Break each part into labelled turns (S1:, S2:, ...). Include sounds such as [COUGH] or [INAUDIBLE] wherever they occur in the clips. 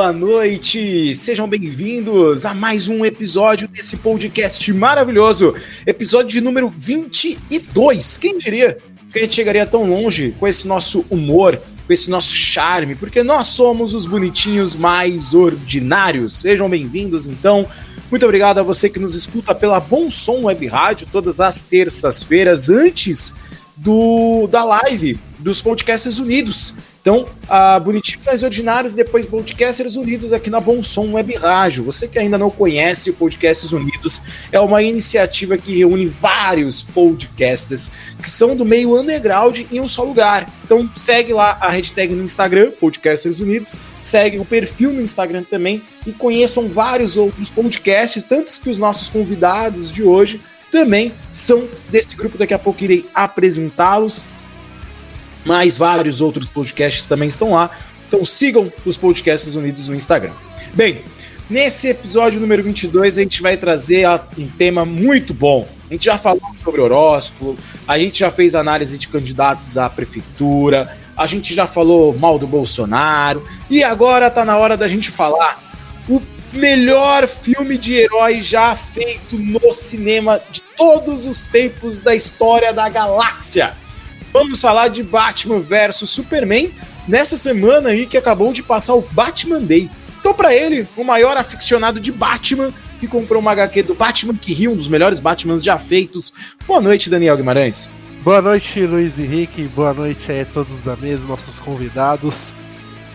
S1: Boa noite! Sejam bem-vindos a mais um episódio desse podcast maravilhoso, episódio de número 22. Quem diria que a gente chegaria tão longe com esse nosso humor, com esse nosso charme, porque nós somos os bonitinhos mais ordinários. Sejam bem-vindos, então. Muito obrigado a você que nos escuta pela Bom Som Web Rádio todas as terças-feiras antes do da live dos Podcasters Unidos. Então, a Bonitinhos Mais Ordinários, depois Podcasters Unidos aqui na Bom Som Web Rádio. Você que ainda não conhece o Podcasters Unidos, é uma iniciativa que reúne vários podcasters que são do meio underground em um só lugar. Então, segue lá a hashtag no Instagram, Podcasters Unidos, segue o perfil no Instagram também e conheçam vários outros podcasts, tantos que os nossos convidados de hoje também são desse grupo. Daqui a pouco irei apresentá-los mas vários outros podcasts também estão lá. Então sigam os Podcasts Unidos no Instagram. Bem, nesse episódio número 22 a gente vai trazer um tema muito bom. A gente já falou sobre horóscopo, a gente já fez análise de candidatos à prefeitura, a gente já falou mal do Bolsonaro e agora tá na hora da gente falar o melhor filme de herói já feito no cinema de todos os tempos da história da galáxia. Vamos falar de Batman versus Superman nessa semana aí que acabou de passar o Batman Day. Então, para ele, o maior aficionado de Batman que comprou uma HQ do Batman que riu, um dos melhores Batmans já feitos. Boa noite, Daniel Guimarães.
S2: Boa noite, Luiz Henrique. Boa noite a todos da mesa, nossos convidados.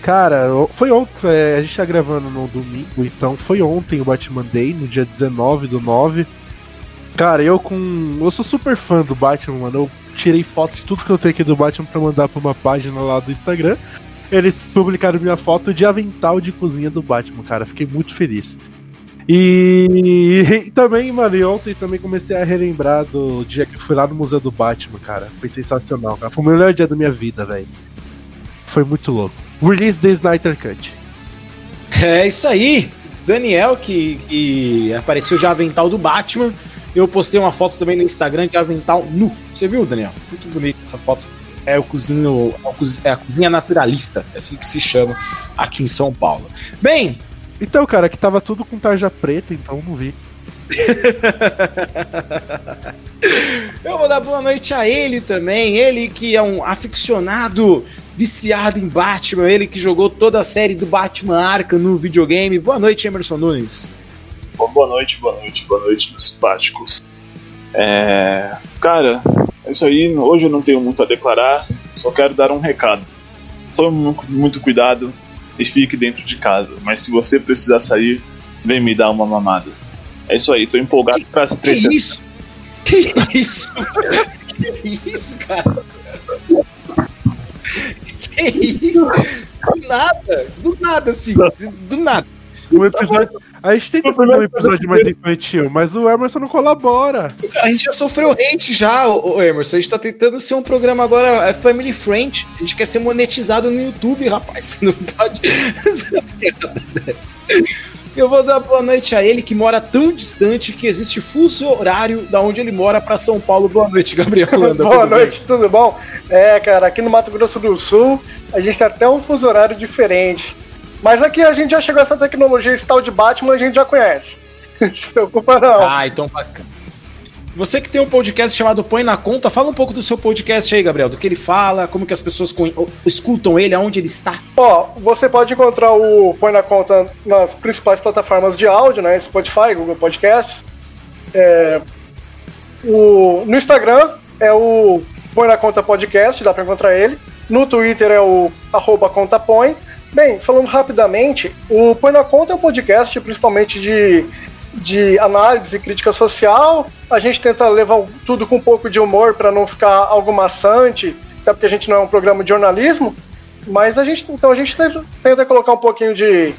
S2: Cara, foi ontem, é, a gente tá gravando no domingo, então foi ontem o Batman Day, no dia 19 do 9. Cara, eu com. Eu sou super fã do Batman, mano. Eu tirei foto de tudo que eu tenho aqui do Batman pra mandar pra uma página lá do Instagram. Eles publicaram minha foto de avental de cozinha do Batman, cara. Fiquei muito feliz. E, e também, mano, e ontem também comecei a relembrar do dia que eu fui lá no Museu do Batman, cara. Foi sensacional, cara. Foi o melhor dia da minha vida, velho. Foi muito louco. Release the Snyder Cut.
S1: É isso aí. Daniel, que, que apareceu de avental do Batman. Eu postei uma foto também no Instagram de avental nu. Você viu, Daniel? Muito bonita essa foto. É o cozinho, é a cozinha naturalista, é assim que se chama aqui em São Paulo. Bem,
S2: então, cara, que tava tudo com tarja preta, então não vi. [LAUGHS]
S1: Eu vou dar boa noite a ele também, ele que é um aficionado viciado em Batman, ele que jogou toda a série do Batman Arkham no videogame. Boa noite, Emerson Nunes.
S3: Boa noite, boa noite, boa noite, meus simpáticos. É... Cara, é isso aí. Hoje eu não tenho muito a declarar, só quero dar um recado. Tome muito cuidado e fique dentro de casa. Mas se você precisar sair, vem me dar uma mamada. É isso aí, tô empolgado que, pra
S1: se Que isso? Que isso? que isso, cara? Que isso? Do nada, do nada, assim, do nada.
S2: Um episódio, a gente tem que fazer um episódio mais infantil, mas o Emerson não colabora.
S1: A gente já sofreu hate já, o Emerson. A gente tá tentando ser um programa agora é family friend. A gente quer ser monetizado no YouTube, rapaz. [LAUGHS] Você não pode dessa. Eu vou dar boa noite a ele que mora tão distante que existe fuso horário da onde ele mora para São Paulo. Boa noite, Gabriel [LAUGHS] Landa.
S4: boa noite, bem? tudo bom? É, cara, aqui no Mato Grosso do Sul a gente tem até um fuso horário diferente. Mas aqui a gente já chegou a essa tecnologia, esse tal de Batman, a gente já conhece. [LAUGHS] Não se preocupa, não.
S1: Ah, então bacana. Você que tem um podcast chamado Põe na Conta, fala um pouco do seu podcast aí, Gabriel, do que ele fala, como que as pessoas escutam ele, aonde ele está.
S4: Ó, você pode encontrar o Põe na Conta nas principais plataformas de áudio, né? Spotify, Google Podcasts. É, o, no Instagram é o Põe na Conta Podcast, dá pra encontrar ele. No Twitter é o arroba contapõe. Bem, falando rapidamente, o Põe na Conta é um podcast principalmente de, de análise e crítica social. A gente tenta levar tudo com um pouco de humor para não ficar algo maçante, até porque a gente não é um programa de jornalismo. Mas a gente, então a gente tenta colocar um pouquinho de,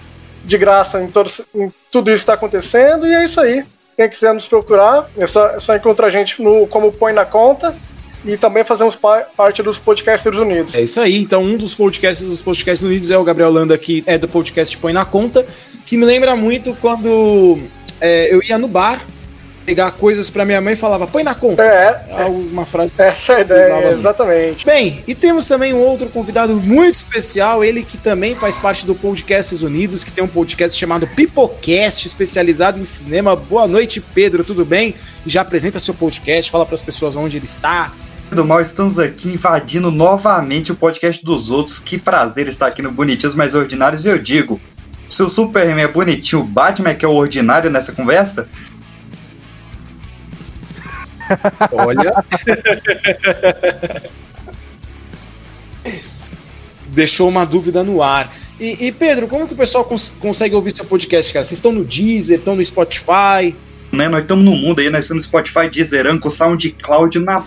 S4: de graça em, todo, em tudo isso que está acontecendo, e é isso aí. Quem quiser nos procurar, é só, é só encontrar a gente no Como Põe na Conta e também fazemos parte dos Podcasters Unidos.
S1: É isso aí. Então, um dos podcasts dos Podcasters Unidos é o Gabriel Landa, que é do podcast Põe na Conta, que me lembra muito quando é, eu ia no bar pegar coisas para minha mãe e falava, põe na conta.
S4: É,
S1: é uma frase.
S4: Essa é a ideia, exatamente.
S1: Bem, e temos também um outro convidado muito especial, ele que também faz parte do Podcasts Unidos, que tem um podcast chamado Pipocast, especializado em cinema. Boa noite, Pedro, tudo bem? Já apresenta seu podcast, fala para as pessoas onde ele está.
S5: Do mal, estamos aqui invadindo novamente o podcast dos outros. Que prazer estar aqui no Bonitinhos Mais Ordinários. E eu digo, se o Superman é bonitinho, o Batman é que é o ordinário nessa conversa,
S1: Olha. Deixou uma dúvida no ar. E, e, Pedro, como que o pessoal cons consegue ouvir seu podcast, cara? Vocês estão no Deezer, estão no Spotify?
S5: Né, nós estamos no mundo aí, nós estamos no Spotify, Deezer, Anchor, SoundCloud, na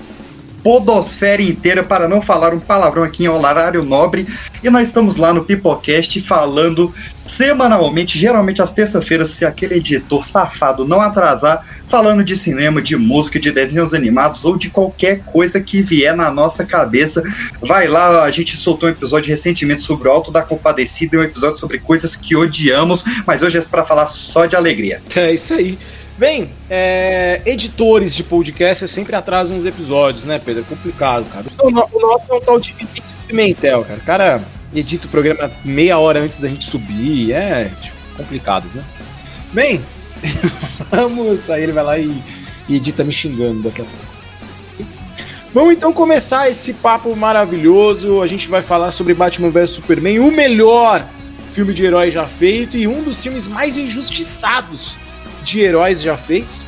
S5: podosfera inteira, para não falar um palavrão aqui em horário nobre. E nós estamos lá no Pipocast falando semanalmente, geralmente às terças-feiras, se aquele editor safado não atrasar, falando de cinema, de música, de desenhos animados ou de qualquer coisa que vier na nossa cabeça. Vai lá, a gente soltou um episódio recentemente sobre o Alto da Compadecida e um episódio sobre coisas que odiamos, mas hoje é para falar só de alegria.
S1: É isso aí. Bem, é, editores de podcast sempre atrasam os episódios, né, Pedro? É complicado, cara. O, nosso é um tal de Pimentel, cara. O cara edita o programa meia hora antes da gente subir. É tipo, complicado, né? Bem, [LAUGHS] vamos. Aí ele vai lá e, e edita me xingando daqui a pouco. Vamos então começar esse papo maravilhoso. A gente vai falar sobre Batman vs Superman, o melhor filme de herói já feito e um dos filmes mais injustiçados de heróis já feitos.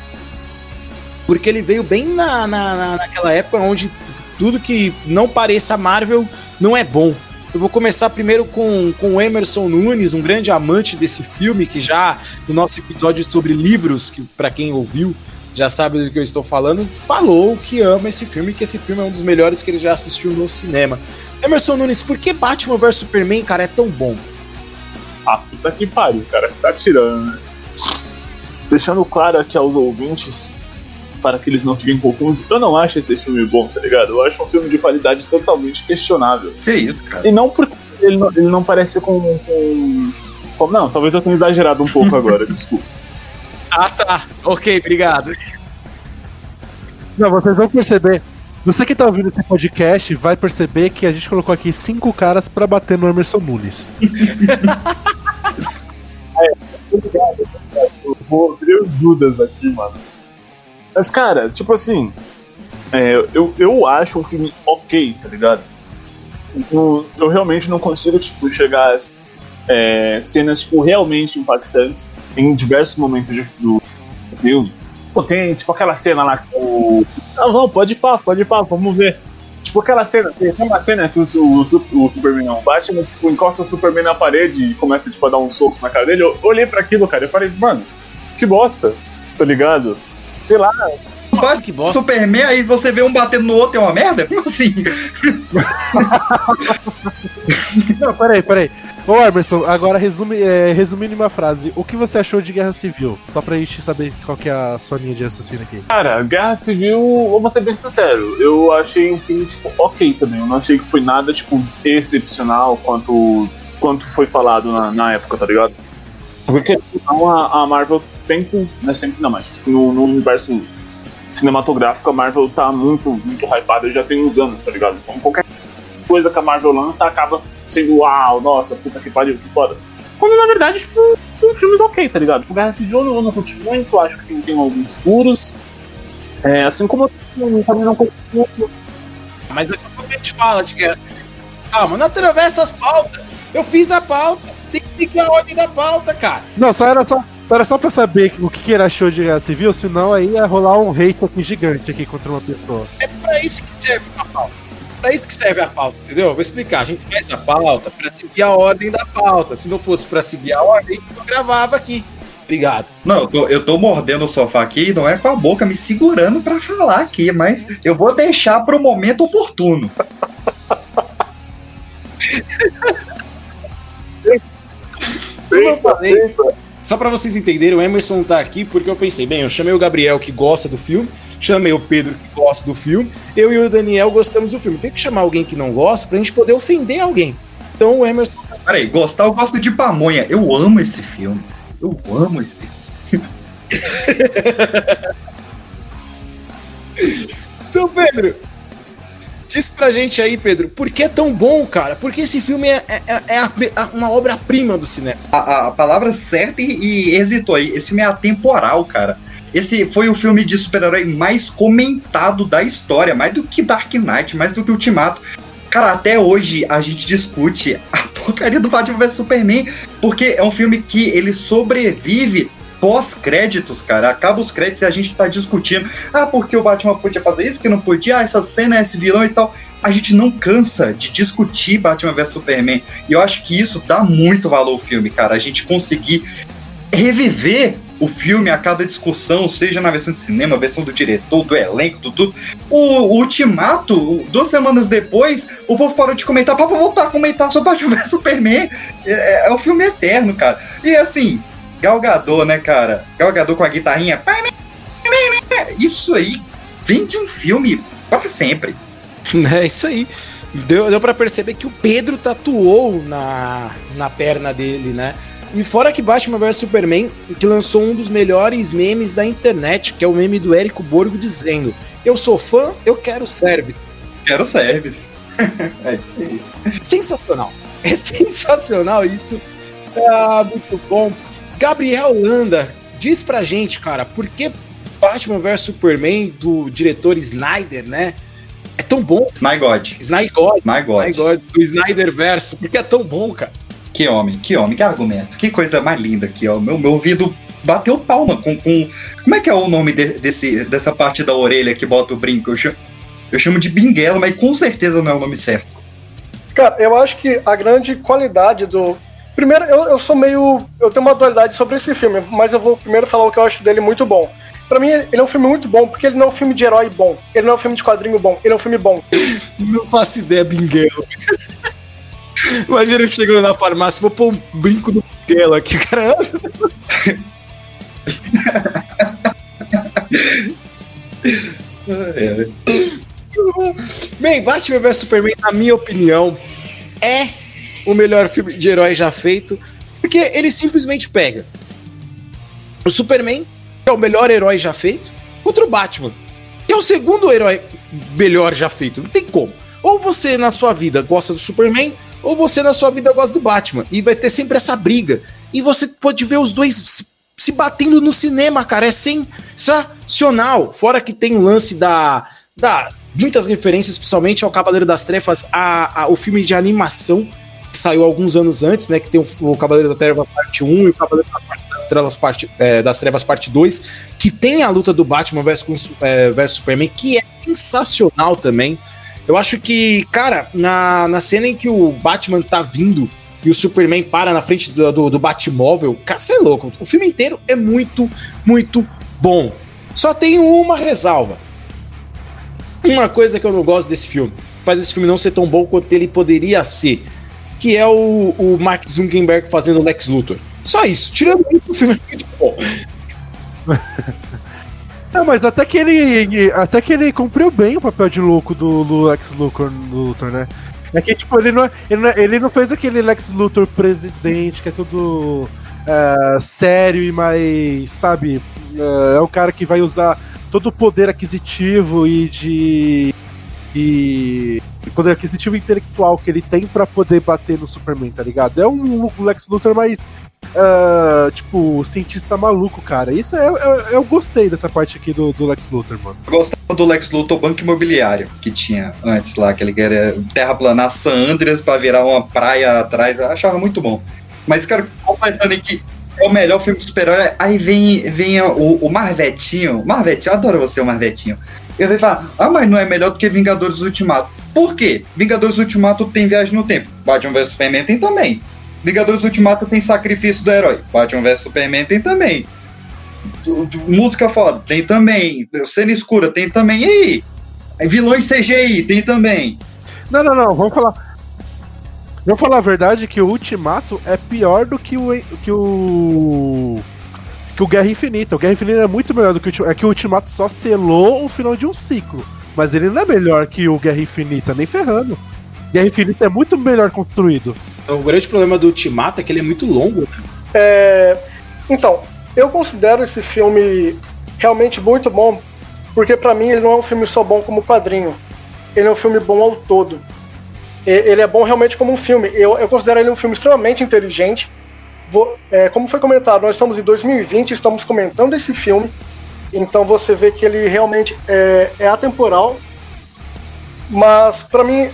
S1: Porque ele veio bem na, na, naquela época onde tudo que não pareça Marvel não é bom. Eu vou começar primeiro com, com Emerson Nunes, um grande amante desse filme, que já no nosso episódio sobre livros, que para quem ouviu já sabe do que eu estou falando, falou que ama esse filme, que esse filme é um dos melhores que ele já assistiu no cinema. Emerson Nunes, por que Batman vs Superman, cara, é tão bom?
S3: Ah, puta que pariu, cara, você tá tirando, né? Deixando claro aqui aos ouvintes, para que eles não fiquem confusos, eu não acho esse filme bom, tá ligado? Eu acho um filme de qualidade totalmente questionável.
S5: Que isso, cara?
S3: E não porque ele não, ele não parece com, com, com. Não, talvez eu tenha exagerado um pouco agora, [LAUGHS] desculpa.
S1: Ah, tá. Ok, obrigado.
S2: Não, vocês vão perceber. Você que tá ouvindo esse podcast vai perceber que a gente colocou aqui cinco caras para bater no Emerson Nunes.
S3: é, [LAUGHS] obrigado vou o Judas aqui, mano. Mas, cara, tipo assim, é, eu, eu acho um filme ok, tá ligado? Eu, eu realmente não consigo, tipo, chegar a é, cenas, tipo, realmente impactantes em diversos momentos de, do filme. Pô, tem, tipo, aquela cena lá o... Não, não, pode ir pá, pode ir pá, vamos ver. Tipo aquela cena, tem uma cena que o, o, o Superman não, o Batman tipo, encosta o Superman na parede e começa tipo, a dar uns socos na cara dele. Eu olhei para aquilo, cara, e falei, mano, que bosta, tá ligado? Sei lá.
S5: Bate que bosta. Superman, aí você vê um batendo no outro é uma merda? Como assim? [LAUGHS]
S2: Não, peraí, peraí. Ô Emerson, agora resume, é, resumindo em uma frase, o que você achou de Guerra Civil? Só pra gente saber qual que é a sua linha de raciocínio aqui.
S3: Cara, Guerra Civil, vou ser bem sincero, eu achei um filme, tipo, ok também. Eu não achei que foi nada, tipo, excepcional quanto, quanto foi falado na, na época, tá ligado? Porque então, a, a Marvel sempre, né, sempre não, mas tipo, no, no, universo cinematográfico a Marvel tá muito, muito hypada já tem uns anos, tá ligado? Então qualquer coisa que a Marvel lança acaba sendo uau, nossa, puta que pariu, que foda. Quando na verdade, tipo, são filmes ok, tá ligado? Tipo, Guerra Civil eu não curti muito, acho que tem, tem alguns furos. É, assim como eu também não curti muito.
S1: Mas daqui a pouco a gente fala de Guerra Civil. Calma, não atravessa as pautas. Eu fiz a pauta tem que seguir a ordem da pauta, cara.
S2: Não, só era só, era só pra saber o que, que ele achou de Guerra Civil, senão aí ia rolar um hate aqui gigante aqui contra uma pessoa.
S1: É pra isso que serve a pauta. Pra isso que serve a pauta, entendeu? vou explicar. A gente faz a pauta pra seguir a ordem da pauta. Se não fosse pra seguir a ordem, a gente não gravava aqui. Obrigado.
S5: Não, eu tô, eu tô mordendo o sofá aqui, não é com a boca me segurando para falar aqui, mas eu vou deixar pro momento oportuno. [LAUGHS]
S1: Eu falei, só para vocês entenderem, o Emerson tá aqui porque eu pensei, bem, eu chamei o Gabriel que gosta do filme, chamei o Pedro que gosta do filme, eu e o Daniel gostamos do filme. Tem que chamar alguém que não gosta pra gente poder ofender alguém. Então o Emerson.
S5: Peraí, gostar eu gosto de pamonha. Eu amo esse filme. Eu amo esse filme. [LAUGHS]
S1: Então, Pedro, diz pra gente aí, Pedro, por que é tão bom, cara? Porque esse filme é, é, é a- a- uma obra-prima do cinema.
S5: A- a palavra certa e, e hesitou aí. Esse filme é atemporal, cara. Esse foi o filme de super-herói mais comentado da história, mais do que Dark Knight, mais do que Ultimato. Cara, até hoje a gente discute a [LAUGHS] porcaria do Batman vs Superman, porque é um filme que ele sobrevive pós-créditos, cara. Acaba os créditos e a gente tá discutindo. Ah, porque o Batman podia fazer isso, que não podia, ah, essa cena, esse vilão e tal. A gente não cansa de discutir Batman vs Superman. E eu acho que isso dá muito valor ao filme, cara. A gente conseguir reviver o filme a cada discussão, seja na versão de cinema, versão do diretor, do elenco, do tudo. O, o Ultimato, duas semanas depois, o povo parou de comentar pra voltar a comentar sobre Batman vs Superman. É, é um filme eterno, cara. E assim, Galgador, né, cara? Galgador com a guitarrinha. Isso aí vem de um filme para sempre. [LAUGHS]
S1: É isso aí. Deu, deu para perceber que o Pedro tatuou na, na perna dele, né? E fora que Batman vs Superman, que lançou um dos melhores memes da internet, que é o meme do Érico Borgo dizendo: Eu sou fã, eu quero service.
S5: Quero service. [LAUGHS] é isso aí.
S1: Sensacional. [LAUGHS] É sensacional isso. Ah, muito bom. Gabriel Landa, diz pra gente, cara, por que Batman vs Superman do diretor Snyder, né? É tão bom.
S5: Sny God.
S1: Snyder God,
S5: Sny God.
S1: Snyder God, do Snyder Verso, porque é tão bom, cara.
S5: Que homem, que homem, que argumento. Que coisa mais linda aqui, ó. Meu, meu ouvido bateu palma com, com. Como é que é o nome de- desse, dessa parte da orelha que bota o brinco? Eu chamo, eu chamo de binguela, mas com certeza não é o nome certo.
S4: Cara, eu acho que a grande qualidade do. Primeiro, eu, eu sou meio. Eu tenho uma dualidade sobre esse filme, mas eu vou primeiro falar o que eu acho dele muito bom. Pra mim, ele é um filme muito bom, porque ele não é um filme de herói bom. Ele não é um filme de quadrinho bom. Ele é um filme bom. [LAUGHS]
S1: Não faço ideia, Binguelo. [LAUGHS] Imagina ele chegando na farmácia, vou pôr um brinco do Binguelo aqui, cara. [LAUGHS]
S5: É.
S1: Bem, Batman vs Superman, na minha opinião, é o melhor filme de herói já feito, porque ele simplesmente pega o Superman, que é o melhor herói já feito, contra o Batman, que é o segundo herói melhor já feito. Não tem como. Ou você na sua vida gosta do Superman, ou você na sua vida gosta do Batman. E vai ter sempre essa briga. E você pode ver os dois se, se batendo no cinema, cara. É sensacional. Fora que tem o lance da. da muitas referências, especialmente ao Cavaleiro das Trevas, a, a- o filme de animação que saiu alguns anos antes, né? Que tem o, Cavaleiro da Treva parte 1 e o Cavaleiro das Trevas parte, é, das Trevas parte 2, que tem a luta do Batman versus, é, versus Superman, que é sensacional também. Eu acho que, cara, na, na cena em que o Batman tá vindo e o Superman para na frente do, do, do Batmóvel, cara, você é louco. O filme inteiro é muito, muito bom. Só tem uma ressalva. Uma coisa que eu não gosto desse filme, faz esse filme não ser tão bom quanto ele poderia ser, que é o, o Mark Zuckerberg fazendo o Lex Luthor. Só isso. Tirando isso, o filme é muito bom. [LAUGHS]
S2: É, mas até que ele. Até que ele cumpriu bem o papel de louco do, do Lex Luthor, Luthor, né? É que, tipo, ele não, ele, não, ele não fez aquele Lex Luthor presidente, que é tudo é, sério e mais, sabe? É, é o cara que vai usar todo o poder aquisitivo e de. E poder aquisitivo e intelectual que ele tem pra poder bater no Superman, tá ligado? É um Lex Luthor mais. ah, tipo, cientista maluco, cara. Isso é, eu, eu gostei dessa parte aqui do, do Lex Luthor, mano.
S5: Eu gostava do Lex Luthor Banco Imobiliário, que tinha antes lá, que ele queria terraplanar San Andreas pra virar uma praia atrás. Eu achava muito bom. Mas, cara, completando aqui, é o melhor filme super-herói. Aí vem, vem o, o Marvetinho. Marvetinho, eu adoro você, o Marvetinho. Ele vai falar, ah, mas não é melhor do que Vingadores Ultimato. Por quê? Vingadores Ultimato tem viagem no tempo. Batman vs Superman tem também. Vingadores Ultimato tem sacrifício do herói. Batman vs Superman tem também. Música foda, tem também. Cena escura, tem também. E aí? Vilões CGI, tem também.
S2: Não, não, não, vamos falar. Vamos falar a verdade que o Ultimato é pior do que o. que o. que o Guerra Infinita. O Guerra Infinita é muito melhor do que o Ultimato. É que o Ultimato só selou o final de um ciclo. Mas ele não é melhor que o Guerra Infinita, nem ferrando. Guerra Infinita é muito melhor construído.
S1: O grande problema do Ultimato é que ele é muito longo.
S4: É, Então, eu considero esse filme realmente muito bom porque para mim ele não é um filme só bom como quadrinho. Ele é um filme bom ao todo. Ele é bom realmente como um filme. Eu, eu considero ele um filme extremamente inteligente. Vou, é, como foi comentado, nós estamos em 2020, estamos comentando esse filme. Então você vê que ele realmente é, é atemporal. Mas para mim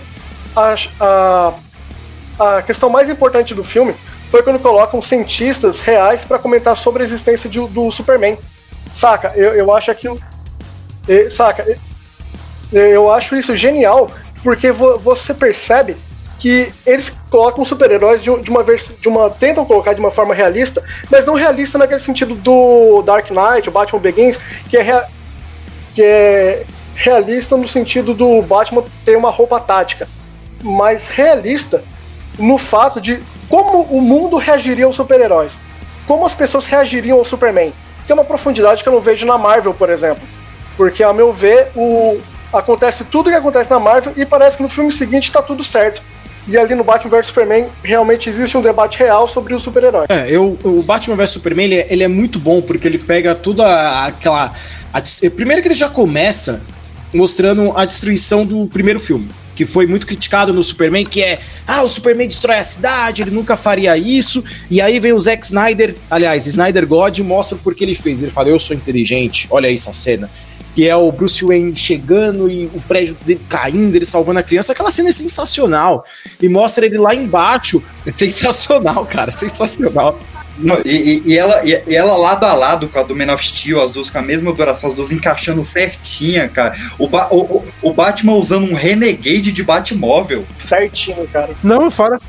S4: a, a, a questão mais importante do filme foi quando colocam cientistas reais para comentar sobre a existência de, do Superman. Saca? Eu, eu acho aquilo. Saca? Eu acho isso genial, porque vo, você percebe que eles colocam super-heróis de, de, uma de uma tentam colocar de uma forma realista, mas não realista naquele sentido do Dark Knight, o Batman Begins, que é, rea, que é realista no sentido do Batman ter uma roupa tática, mas realista no fato de como o mundo reagiria aos super-heróis, como as pessoas reagiriam ao Superman. Que é uma profundidade que eu não vejo na Marvel, por exemplo. Porque, a meu ver, o... acontece tudo o que acontece na Marvel e parece que no filme seguinte está tudo certo. E ali no Batman vs Superman realmente existe um debate real sobre o super-herói.
S1: É, eu, o Batman vs Superman ele é, ele é, muito bom porque ele pega toda aquela. A, primeiro que ele já começa mostrando a destruição do primeiro filme que foi muito criticado no Superman, que é, ah, o Superman destrói a cidade, ele nunca faria isso. E aí vem o Zack Snyder, aliás, Snyder God mostra porque ele fez. Ele fala, eu sou inteligente, olha essa cena. Que é o Bruce Wayne chegando e o prédio dele caindo, ele salvando a criança. Aquela cena é sensacional. E mostra ele lá embaixo. É sensacional, cara, sensacional.
S5: Não, e, e, ela, e, ela lado a lado com a do Man of Steel, as duas com a mesma duração, as duas encaixando certinha, cara. O, ba o, o Batman usando um Renegade de Batmóvel.
S4: Certinho, cara.
S2: Não, fora,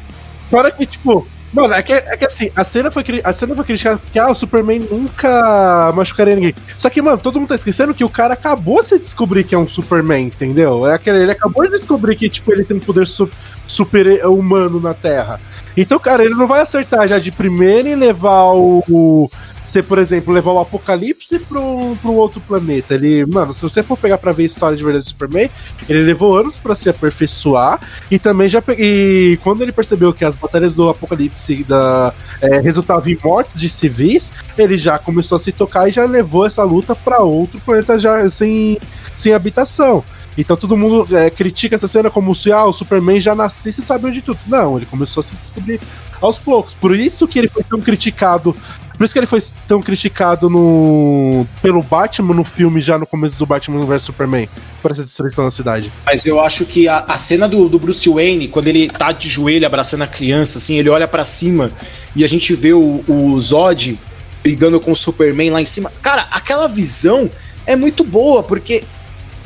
S2: fora que, tipo, Mano, é que, é que assim, a cena foi, a cena foi criticada porque ah, o Superman nunca machucaria ninguém. Só que, mano, todo mundo tá esquecendo que o cara acabou de descobrir que é um Superman, entendeu? É aquele, ele acabou de descobrir que, tipo, ele tem um poder su super humano na Terra. Então, cara, ele não vai acertar já de primeira e levar o. Você, por exemplo, levar o Apocalipse para um, um outro planeta. Ele, mano, se você for pegar para ver a história de verdade do Superman, ele levou anos para se aperfeiçoar e também já e quando ele percebeu que as batalhas do Apocalipse da, é, resultavam em mortes de civis, ele já começou a se tocar e já levou essa luta para outro planeta já sem, sem habitação. Então todo mundo é, critica essa cena como se ah, o Superman já nascesse sabendo de tudo. Não, ele começou a se descobrir aos poucos. Por isso que ele foi tão criticado. Por isso que ele foi tão criticado no pelo Batman no filme já no começo do Batman vs Superman, por essa destruição da cidade.
S1: Mas eu acho que a, a cena do, do, Bruce Wayne, quando ele tá de joelho abraçando a criança, assim, ele olha para cima e a gente vê o, o Zod brigando com o Superman lá em cima. Cara, aquela visão é muito boa, porque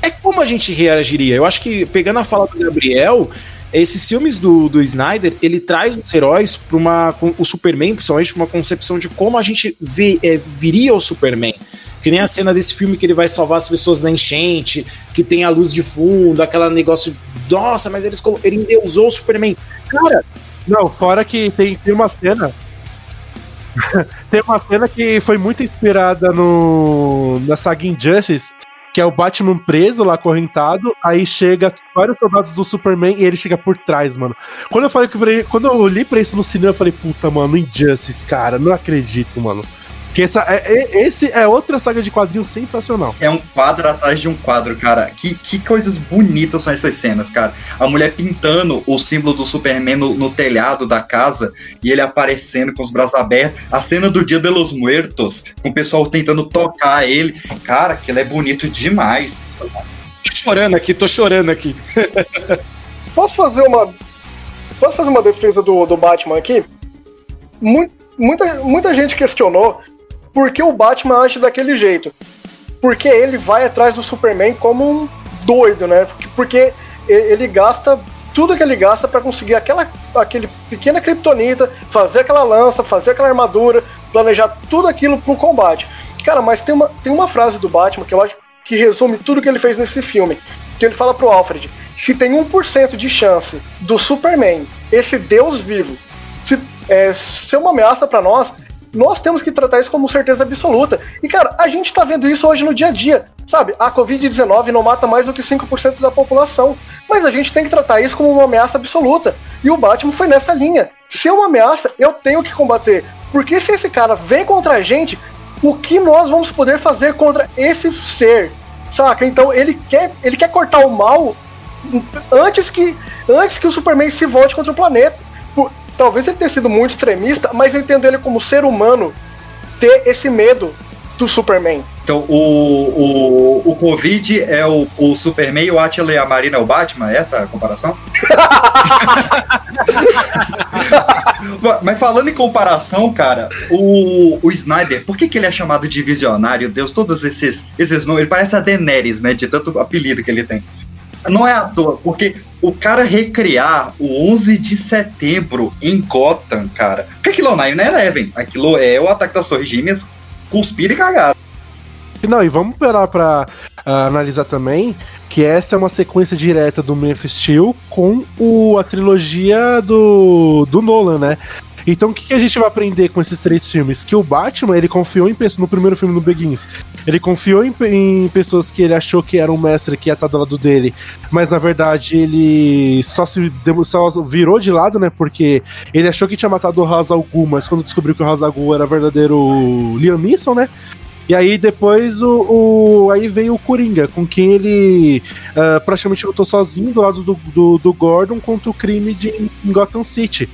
S1: é como a gente reagiria. Eu acho que, pegando a fala do Gabriel, esses filmes do, do Snyder, ele traz os heróis para uma. O Superman, principalmente, para uma concepção de como a gente vê, é, viria o Superman. Que nem a cena desse filme que ele vai salvar as pessoas da enchente, que tem a luz de fundo, aquela negócio. Nossa, mas eles, ele endeusou o Superman. Cara.
S2: Não, fora que tem, tem uma cena. [LAUGHS] tem uma cena que foi muito inspirada no, na saga Injustice, que é o Batman preso lá, acorrentado, aí chega vários soldados do Superman e ele chega por trás, mano. Quando eu falei que quando eu olhei pra isso no cinema, eu falei, puta, mano, Injustice, cara, não acredito, mano. Que essa, é, é, esse é outra saga de quadrinhos sensacional.
S5: É um quadro atrás de um quadro, cara. Que, que coisas bonitas são essas cenas, cara. A mulher pintando o símbolo do Superman no, no telhado da casa e ele aparecendo com os braços abertos. A cena do Dia de los Muertos, com o pessoal tentando tocar ele. Cara, aquilo é bonito demais.
S1: Tô chorando aqui, tô chorando aqui. [LAUGHS]
S4: Posso fazer uma. Posso fazer uma defesa do, do Batman aqui? muita, muita gente questionou por que o Batman age daquele jeito? Porque ele vai atrás do Superman como um doido, né? Porque ele gasta tudo que ele gasta para conseguir aquela aquele pequena kryptonita, fazer aquela lança, fazer aquela armadura, planejar tudo aquilo pro combate. Cara, mas tem uma, tem uma frase do Batman que eu acho que resume tudo que ele fez nesse filme. Que ele fala pro Alfred: se tem 1% de chance do Superman, esse deus vivo, se, é, ser uma ameaça para nós, nós temos que tratar isso como certeza absoluta. E, cara, a gente tá vendo isso hoje no dia a dia. Sabe, a Covid-19 não mata mais do que 5% da população. Mas a gente tem que tratar isso como uma ameaça absoluta. E o Batman foi nessa linha. Se é uma ameaça, eu tenho que combater. Porque se esse cara vem contra a gente, o que nós vamos poder fazer contra esse ser? Saca? Então ele quer, ele quer cortar o mal antes que, antes que o Superman se volte contra o planeta. Talvez ele tenha sido muito extremista, mas eu entendo ele como ser humano ter esse medo do Superman.
S5: Então, o, o, o Covid é o, o Superman e o Atila e a Marina é o Batman? É essa a comparação? [LAUGHS] Mas falando em comparação, cara, o, o Snyder, por que, que ele é chamado de visionário? Deus, todos esses, esses nomes, ele parece a Daenerys, né? De tanto apelido que ele tem. Não é à toa, porque o cara recriar o 11 de setembro em Gotham, cara. Porque aquilo não é Eleven. Aquilo é o ataque das Torres Gêmeas cuspir e cagar.
S2: Não, e vamos parar pra uh, analisar também que essa é uma sequência direta do Memphis Steel com o, a trilogia do, do Nolan, né? Então o que, que, a gente vai aprender com esses três filmes? Que o Batman, ele confiou em pessoas, no primeiro filme, no Begins, ele confiou em, em, pessoas que ele achou que era um mestre que ia estar do lado dele, mas na verdade ele só se só virou de lado, né? Porque ele achou que tinha matado o Ra's al Ghul, mas quando descobriu que o Ra's al Ghul era verdadeiro Liam né? E aí depois o, o, aí veio o Coringa, com quem ele uh, praticamente lutou sozinho do lado do, do, do, Gordon contra o crime de Gotham City.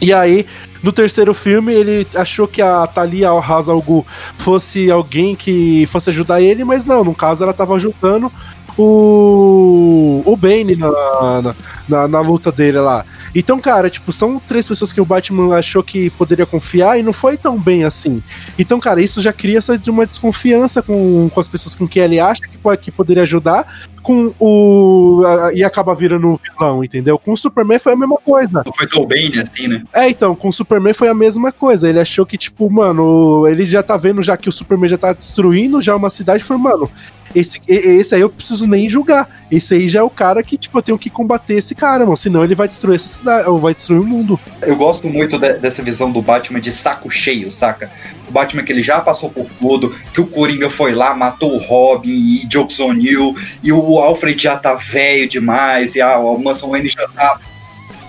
S2: E aí, no terceiro filme, ele achou que a Thalia Hazalgu fosse alguém que fosse ajudar ele, mas não, no caso ela estava ajudando o, o Bane na, na, na, luta dele lá. Então, cara, tipo, são três pessoas que o Batman achou que poderia confiar e não foi tão bem assim. Então, cara, isso já cria essa, uma desconfiança com, com as pessoas com quem ele acha que, que poderia ajudar, com o. A, e acaba virando vilão, entendeu? Com o Superman foi a mesma coisa.
S5: Não foi tão bem, assim, né?
S2: É, então, com o Superman foi a mesma coisa. Ele achou que, tipo, mano, ele já tá vendo já que o Superman já tá destruindo já uma cidade, foi, mano, esse, esse aí eu preciso nem julgar. Esse aí já é o cara que, tipo, eu tenho que combater esse cara, mano. Senão ele vai destruir essa cidade, ou vai destruir o mundo.
S5: Eu gosto muito de, dessa visão do Batman de saco cheio, saca? O Batman que ele já passou por tudo, que o Coringa foi lá, matou o Robin e Jokes O'Neill, e o Alfred já tá velho demais, e a, a Mansão Wayne já tá.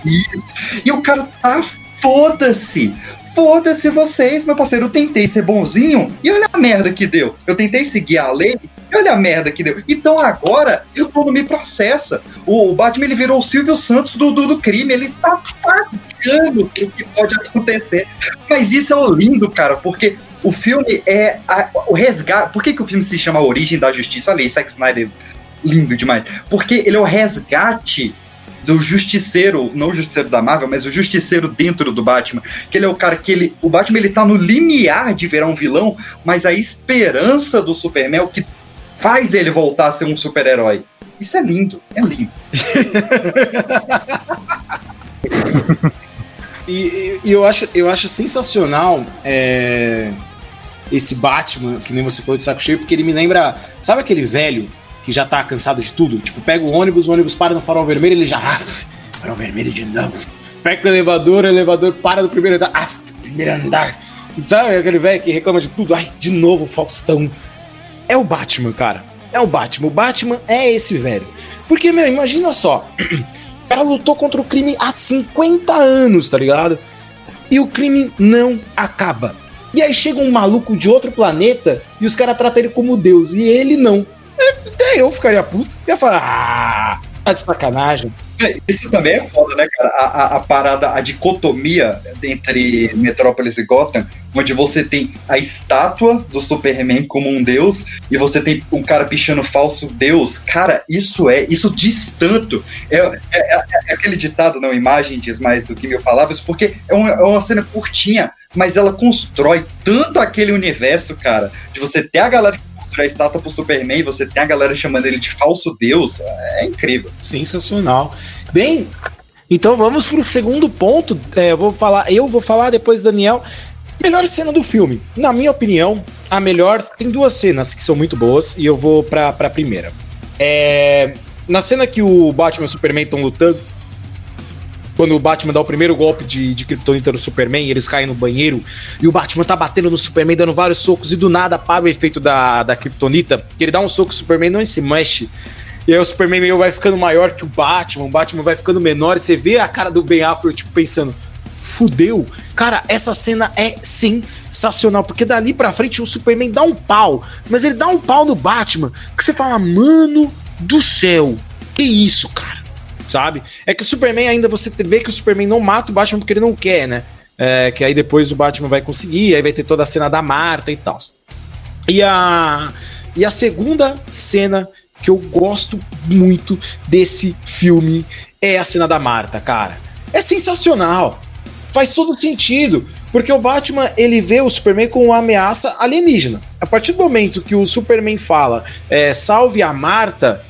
S5: Isso. E o cara tá foda-se foda-se vocês, meu parceiro. Eu tentei ser bonzinho e olha a merda que deu. Eu tentei seguir a lei e olha a merda que deu. Então agora eu tô no Me Processa. O, Batman ele virou o Silvio Santos do, do, do crime. Ele tá pagando o que pode acontecer. Mas isso é lindo, cara, porque o filme é a, o resgate. Por que, que o filme se chama Origem da Justiça? Olha aí, Zack Snyder lindo demais. Porque ele é o resgate do justiceiro, não o justiceiro da Marvel, mas o justiceiro dentro do Batman, que ele é o cara que ele, o Batman ele tá no limiar de virar um vilão, mas a esperança do Superman é o que faz ele voltar a ser um super-herói. Isso é lindo, é lindo. [LAUGHS]
S1: e, e, eu, acho, eu acho sensacional é, esse Batman, que nem você falou de saco cheio, porque ele me lembra. Sabe aquele velho que já tá cansado de tudo. Tipo, pega o ônibus, o ônibus para no farol vermelho, ele já. Af, farol vermelho de novo. Pega o elevador, o elevador para no primeiro andar. Af, primeiro andar. Sabe aquele velho que reclama de tudo? Ai, de novo, Faustão. É o Batman, cara. É o Batman. O Batman é esse velho. Porque, meu, imagina só. O cara lutou contra o crime há 50 anos, tá ligado? E o crime não acaba. E aí chega um maluco de outro planeta e os caras tratam ele como Deus. E ele não. Até eu ficaria puto. Ia falar, ah, tá de sacanagem.
S5: É, isso também é foda, né, cara? A, a, a, parada, a dicotomia entre Metrópolis e Gotham, onde você tem a estátua do Superman como um deus e você tem um cara pichando falso deus. Cara, isso é, isso diz tanto. É, é, é, é aquele ditado, não, imagem diz mais do que mil palavras, porque é uma, é uma cena curtinha, mas ela constrói tanto aquele universo, cara, de você ter a galera a estátua pro Superman você tem a galera chamando ele de falso deus, é incrível.
S1: Sensacional. Bem, então vamos pro segundo ponto. É, eu vou falar, eu vou falar depois Daniel. Melhor cena do filme. Na minha opinião, a melhor. Tem duas cenas que são muito boas e eu vou pra, pra primeira. É, na cena que o Batman e o Superman estão lutando, quando o Batman dá o primeiro golpe de, de Kryptonita no Superman, eles caem no banheiro, e o Batman tá batendo no Superman, dando vários socos, e do nada para o efeito da, da Kryptonita, que ele dá um soco no Superman não se mexe. E aí o Superman meio vai ficando maior que o Batman, o Batman vai ficando menor, e você vê a cara do Ben Affleck, tipo, pensando, fudeu. Cara, essa cena é sensacional, porque dali pra frente o Superman dá um pau, mas ele dá um pau no Batman, que você fala, mano do céu, que isso, cara, sabe? É que o Superman ainda você vê que o Superman não mata o Batman porque ele não quer, né? É, que aí depois o Batman vai conseguir, aí vai ter toda a cena da Marta e tal. E a, e a segunda cena que eu gosto muito desse filme é a cena da Marta, cara. É sensacional. Faz todo sentido. Porque o Batman, ele vê o Superman como uma ameaça alienígena. A partir do momento que o Superman fala, é, salve a Marta,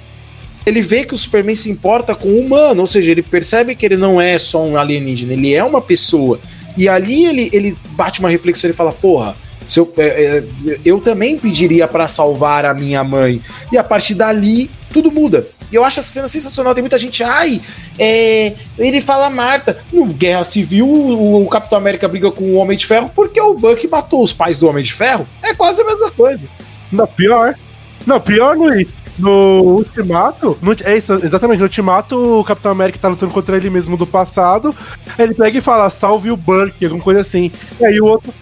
S1: ele vê que o Superman se importa com o humano, ou seja, ele percebe que ele não é só um alienígena, ele é uma pessoa. E ali ele, ele bate uma reflexão e fala: porra, se eu, é, é, eu também pediria para salvar a minha mãe. E a partir dali, tudo muda. E eu acho essa cena sensacional. Tem muita gente, ai, é, ele fala Marta. No Guerra Civil, o, o, Capitão América briga com o Homem de Ferro porque o Buck matou os pais do Homem de Ferro. É quase a mesma coisa.
S2: Não, pior. Não, pior, Luiz. No Ultimato, no, é isso, exatamente, no Ultimato, o Capitão América tá lutando contra ele mesmo do passado. Ele pega e fala, salve o Buck, alguma coisa assim. E aí o outro,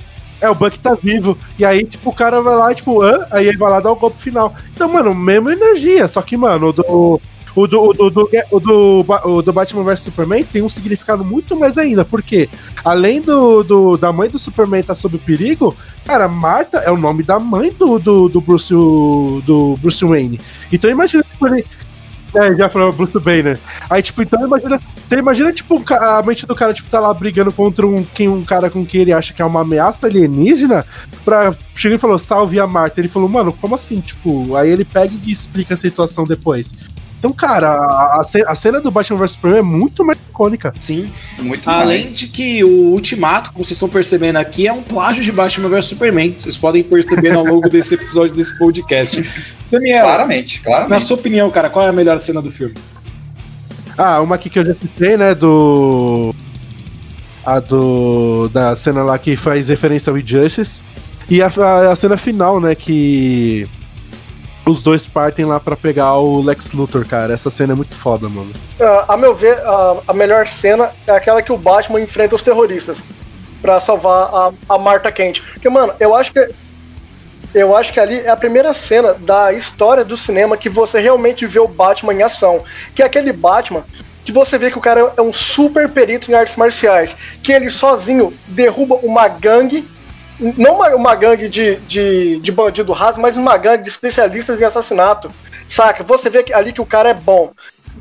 S2: é, o Buck tá vivo. E aí, tipo, o cara vai lá, tipo, hã? Aí ele vai lá dar o golpe final. Então, mano, mesma energia. Só que, mano, do. O do, o do, do, o do, o do Batman vs Superman tem um significado muito mais ainda, porque além do, do da mãe do Superman estar tá sob perigo, cara, Marta é o nome da mãe do, do, do, Bruce, do Bruce Wayne. Então imagina tipo, ele, é, já falou Bruce Banner. Aí, tipo, então imagina. Você imagina, tipo, a mente do cara, tipo, tá lá brigando contra um, quem, um cara com quem ele acha que é uma ameaça alienígena. Pra. Chegou e falou, salve a Marta. Ele falou, mano, como assim? Tipo, aí ele pega e explica a situação depois. Então, cara, a, a cena do Batman vs Superman é muito mais icônica.
S1: Sim. Muito Além mais. de que o Ultimato, como vocês estão percebendo aqui, é um plágio de Batman vs Superman. Vocês podem perceber ao longo desse episódio desse podcast. [LAUGHS]
S5: Daniel, claramente, claramente.
S1: Na sua opinião, cara, qual é a melhor cena do filme?
S2: Ah, uma aqui que eu já citei, né, do... A do... da cena lá que faz referência ao Injustice. E a, a, a cena final, né, que os dois partem lá para pegar o Lex Luthor, cara. Essa cena é muito foda, mano.
S4: Uh, a meu ver, a, a, melhor cena é aquela que o Batman enfrenta os terroristas para salvar a, a Marta Kent. Porque, mano, eu acho que eu acho que ali é a primeira cena da história do cinema que você realmente vê o Batman em ação. Que é aquele Batman que você vê que o cara é um super perito em artes marciais. Que ele sozinho derruba uma gangue não uma, uma gangue de, de, de bandido raso, mas uma gangue de especialistas em assassinato. Saca? Você vê ali que o cara é bom.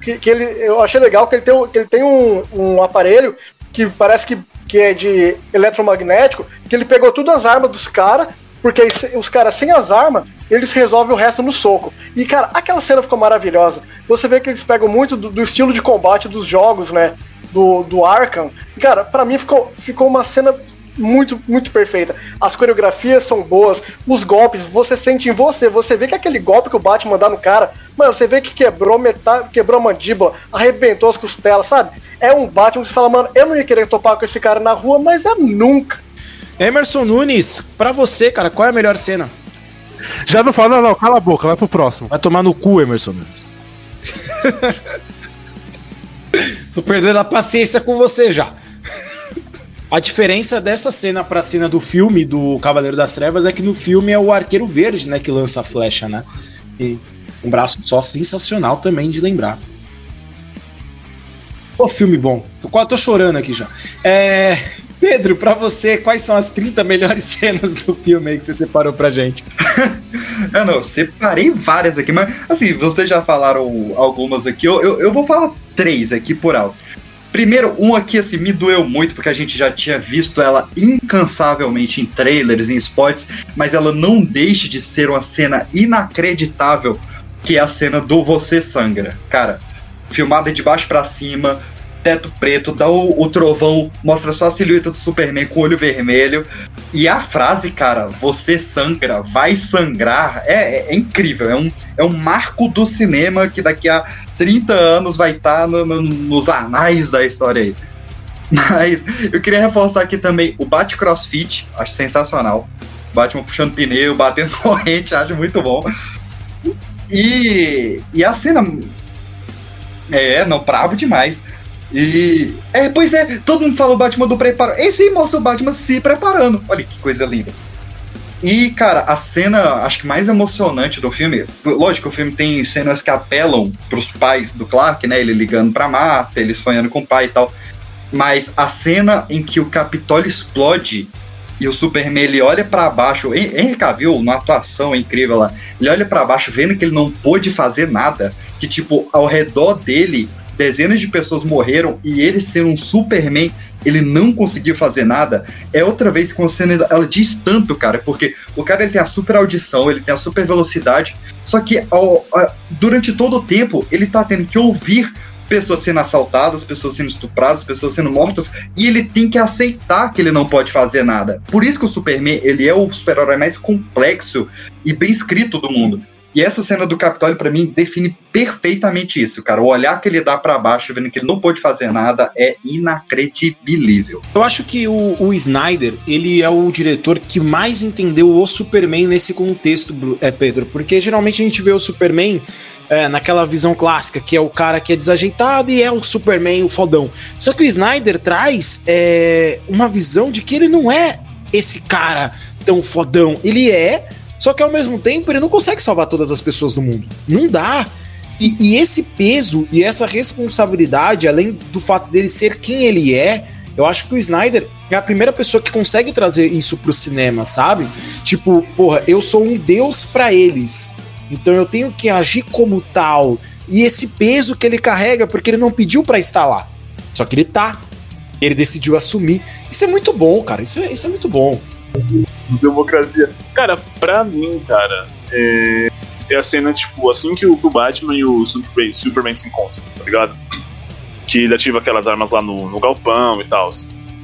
S4: Que, que ele, eu achei legal que ele tem, que ele tem um, um aparelho que parece que, que é de eletromagnético, que ele pegou todas as armas dos caras, porque os caras sem as armas, eles resolvem o resto no soco. E, cara, aquela cena ficou maravilhosa. Você vê que eles pegam muito do, do estilo de combate dos jogos, né? Do, do Arkham. E, cara, para mim ficou, ficou uma cena muito, muito perfeita. As coreografias são boas, os golpes, você sente em você, você vê que aquele golpe que o Batman dá no cara, mano, você vê que quebrou metade, quebrou a mandíbula, arrebentou as costelas, sabe? É um Batman que você fala, mano, eu não ia querer topar com esse cara na rua, mas é nunca.
S1: Emerson Nunes, pra você, cara, qual é a melhor cena?
S2: Já não fala, não, não, cala a boca, vai pro próximo.
S1: Vai tomar no cu, Emerson Nunes. [LAUGHS] Tô perdendo a paciência com você já. [LAUGHS] A diferença dessa cena pra cena do filme do Cavaleiro das Trevas é que no filme é o Arqueiro Verde, né, que lança a flecha, né? E um braço só sensacional também de lembrar. Pô, filme bom. Tô, tô chorando aqui já. É, Pedro, para você, quais são as 30 melhores [LAUGHS] cenas do filme aí que você separou pra gente? [LAUGHS]
S5: eu não, separei várias aqui, mas assim, vocês já falaram algumas aqui. Eu, eu, eu vou falar três aqui por alto. Primeiro, um aqui assim me doeu muito porque a gente já tinha visto ela incansavelmente em trailers, em spots, mas ela não deixa de ser uma cena inacreditável, que é a cena do Você Sangra. Cara, filmada de baixo para cima, teto preto, dá o, o, trovão, mostra só a silhueta do Superman com o olho vermelho. E a frase, cara, você sangra, vai sangrar, é, é, é incrível. É um, é um marco do cinema que daqui a 30 anos vai estar tá no, no, nos anais da história aí. [LAUGHS] Mas eu queria reforçar aqui também o Bate Crossfit, acho sensacional. Batman puxando pneu, batendo [LAUGHS] corrente, acho muito bom. E, e a cena. É, não, bravo demais E. É, pois é, todo mundo fala o Batman do preparo. Esse mostra o Batman se preparando. Olha que coisa linda. E, cara, a cena, acho que mais emocionante do filme, lógico, o filme tem cenas que apelam pros pais do Clark, né? Ele ligando pra Marta, ele sonhando com o pai e tal. Mas a cena em que o Capitólio explode e o Superman ele olha para baixo, Henry Cavill, uma atuação incrível lá, ele olha para baixo vendo que ele não pôde fazer nada, que tipo, ao redor dele dezenas de pessoas morreram e ele sendo um Superman, ele não conseguiu fazer nada. É outra vez que uma cena ela diz tanto, cara, porque o cara ele tem a super audição, ele tem a super velocidade, só que a, durante todo o tempo ele tá tendo que ouvir pessoas sendo assaltadas, pessoas sendo estupradas, pessoas sendo mortas, e ele tem que aceitar que ele não pode fazer nada. Por isso que o Superman, ele é o super-herói mais complexo e bem escrito do mundo. E essa cena do Capitólio, para mim, define perfeitamente isso, cara. O olhar que ele dá para baixo, vendo que ele não pôde fazer nada, é inacredibilível.
S1: Eu acho que o, o, Snyder, ele é o diretor que mais entendeu o Superman nesse contexto, é, Pedro. Porque geralmente a gente vê o Superman é, naquela visão clássica, que é o cara que é desajeitado e é o Superman, o fodão. Só que o Snyder traz é, uma visão de que ele não é esse cara tão fodão. Ele é só que ao mesmo tempo ele não consegue salvar todas as pessoas do mundo. Não dá. E, e, esse peso e essa responsabilidade, além do fato dele ser quem ele é, eu acho que o Snyder é a primeira pessoa que consegue trazer isso pro cinema, sabe? Tipo, porra, eu sou um deus para eles. Então eu tenho que agir como tal. E esse peso que ele carrega, porque ele não pediu para estar lá. Só que ele tá. Ele decidiu assumir. Isso é muito bom, cara. Isso é, isso é muito bom. [LAUGHS]
S3: Democracia. Cara, pra mim, cara, é, é a cena, tipo, assim que o, que o Batman e o Superman, Superman, se encontram, tá ligado? Que ele ativa aquelas armas lá no, no galpão e tal.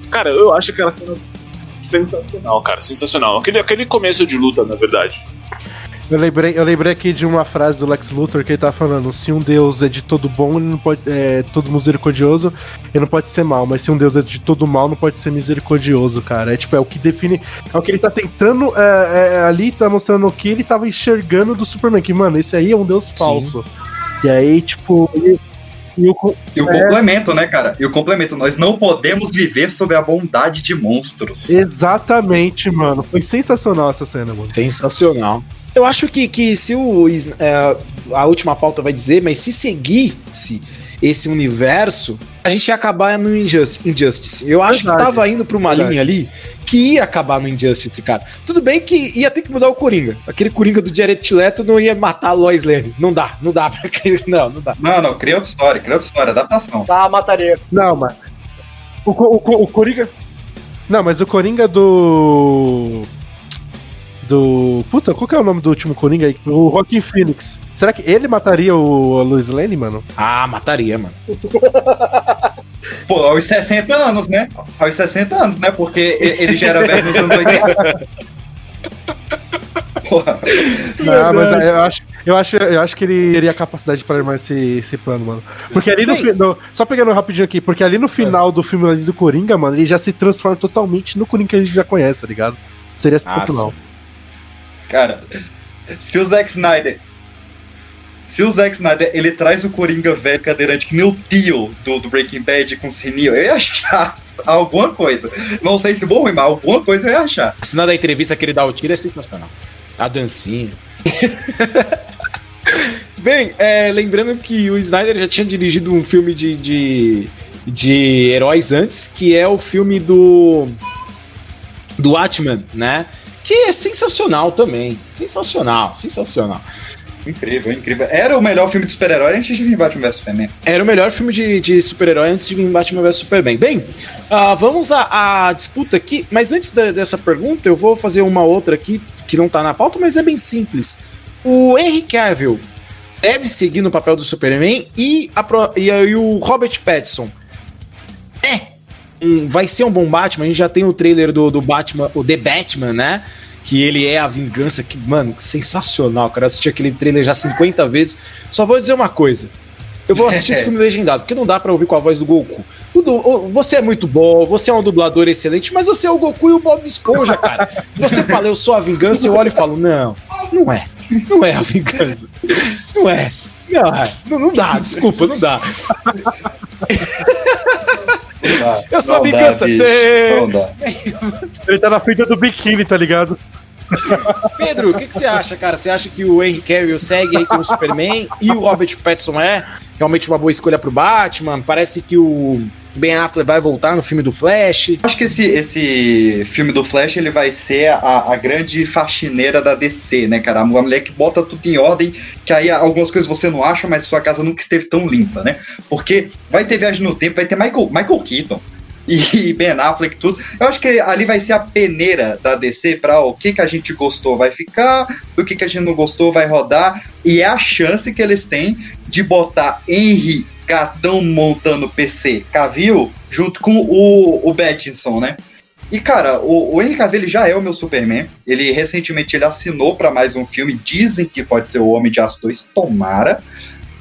S3: Cara, eu acho aquela cena sensacional, cara, sensacional. Aquele, aquele começo de luta, na verdade.
S2: Eu lembrei, eu lembrei aqui de uma frase do Lex Luthor que ele tá falando: se um Deus é de todo bom, ele não pode. É todo misericordioso, ele não pode ser mal. Mas se um Deus é de todo mal, não pode ser misericordioso, cara. É tipo, é o que define. É o que ele tá tentando. É, é, ali tá mostrando o que ele tava enxergando do Superman. Que, mano, esse aí é um Deus falso. Sim. E aí, tipo. Ele,
S5: e o, e o é... complemento, né, cara? E o complemento, nós não podemos viver sob a bondade de monstros.
S2: Exatamente, mano. Foi sensacional essa cena, mano.
S1: Sensacional. Eu acho que, que se o. É, a última pauta vai dizer, mas se seguisse esse universo, a gente ia acabar no Injustice. Injustice. Eu acho Verdade. que tava indo pra uma Verdade. linha ali que ia acabar no Injustice, cara. Tudo bem que ia ter que mudar o Coringa. Aquele Coringa do Jared Leto não ia matar a Lois Lane. Não dá, não dá pra [LAUGHS] Não, não dá.
S5: Não, não, cria outra história, cria outra história, adaptação.
S4: Tá, mataria.
S2: Não, mas. O, o, o Coringa. Não, mas o Coringa do do. Puta, qual que é o nome do último Coringa aí? O Rockin' Phoenix. Será que ele mataria o Lois Lane, mano?
S1: Ah, mataria, mano. [LAUGHS]
S5: Pô, aos 60 anos, né? Aos 60 anos, né? Porque ele já era velho nos anos 80. [LAUGHS]
S2: Porra. Não, mas eu acho, eu, acho, eu acho que ele teria capacidade para armar esse, esse plano, mano. Porque ali no final. Só pegando rapidinho aqui, porque ali no final é. do filme ali do Coringa, mano, ele já se transforma totalmente no Coringa que a gente já conhece, tá ligado? Seria sensacional. Ah,
S5: Cara, se o Zack Snyder. Se o Zack Snyder ele traz o Coringa velho cadeirante, que meu tio do, do Breaking Bad com o sininho, eu ia achar [LAUGHS] alguma coisa. Não sei se bom ou ruim, mas alguma coisa eu ia achar.
S1: A da entrevista que ele dá o tiro é sensacional. A dancinha. [LAUGHS] Bem, é, lembrando que o Snyder já tinha dirigido um filme de, de, de heróis antes, que é o filme do. do Atman, né? Que é sensacional também. Sensacional, sensacional.
S5: Incrível, incrível. Era o melhor filme de super-herói antes de vir Batman vs Superman.
S1: Era o melhor filme de, de super-herói antes de vir Batman vs Superman. Bem, uh, vamos à, à, disputa aqui, mas antes da, dessa pergunta, eu vou fazer uma outra aqui que não tá na pauta, mas é bem simples. O Henry Cavill deve seguir no papel do Superman e, a, e, e o Robert Pattinson um, vai ser um bom Batman. A gente já tem o trailer do, do Batman, o The Batman, né? Que ele é a vingança, que, mano, sensacional, cara. Eu assisti aquele trailer já 50 vezes. Só vou dizer uma coisa. Eu vou assistir esse [LAUGHS] filme legendado, porque não dá para ouvir com a voz do Goku. Você é muito bom, você é um dublador excelente, mas você é o Goku e o Bob Esponja, cara. Você fala, eu sou a vingança, eu olho e falo, não, não é. Não é a vingança. Não é. Não, é. não, não dá, desculpa, não dá. [LAUGHS] Eu
S5: dá, bicho, Não dá.
S2: Ele tá na frente do biquíni, tá ligado? [LAUGHS]
S1: Pedro, o que, que você acha, cara? Você acha que o Henry Cavill segue aí como Superman e o Robert Pattinson é realmente uma boa escolha pro Batman? Parece que o Ben Affleck vai voltar no filme do Flash.
S5: Acho que esse, esse filme do Flash ele vai ser a, a grande faxineira da DC, né, cara? A mulher que bota tudo em ordem, que aí algumas coisas você não acha, mas sua casa nunca esteve tão limpa, né? Porque vai ter viagem no tempo, vai ter Michael, Michael Keaton [LAUGHS] e Ben Affleck tudo. Eu acho que ali vai ser a peneira da DC para o que, que a gente gostou vai ficar, do que, que a gente não gostou vai rodar, e é a chance que eles têm de botar Henry Gatão montando PC Cavill junto com o, o Pattinson, né? E cara, o, o Henry Cavill ele já é o meu Superman. Ele recentemente ele assinou para mais um filme. Dizem que pode ser o Homem de Aço 2, tomara.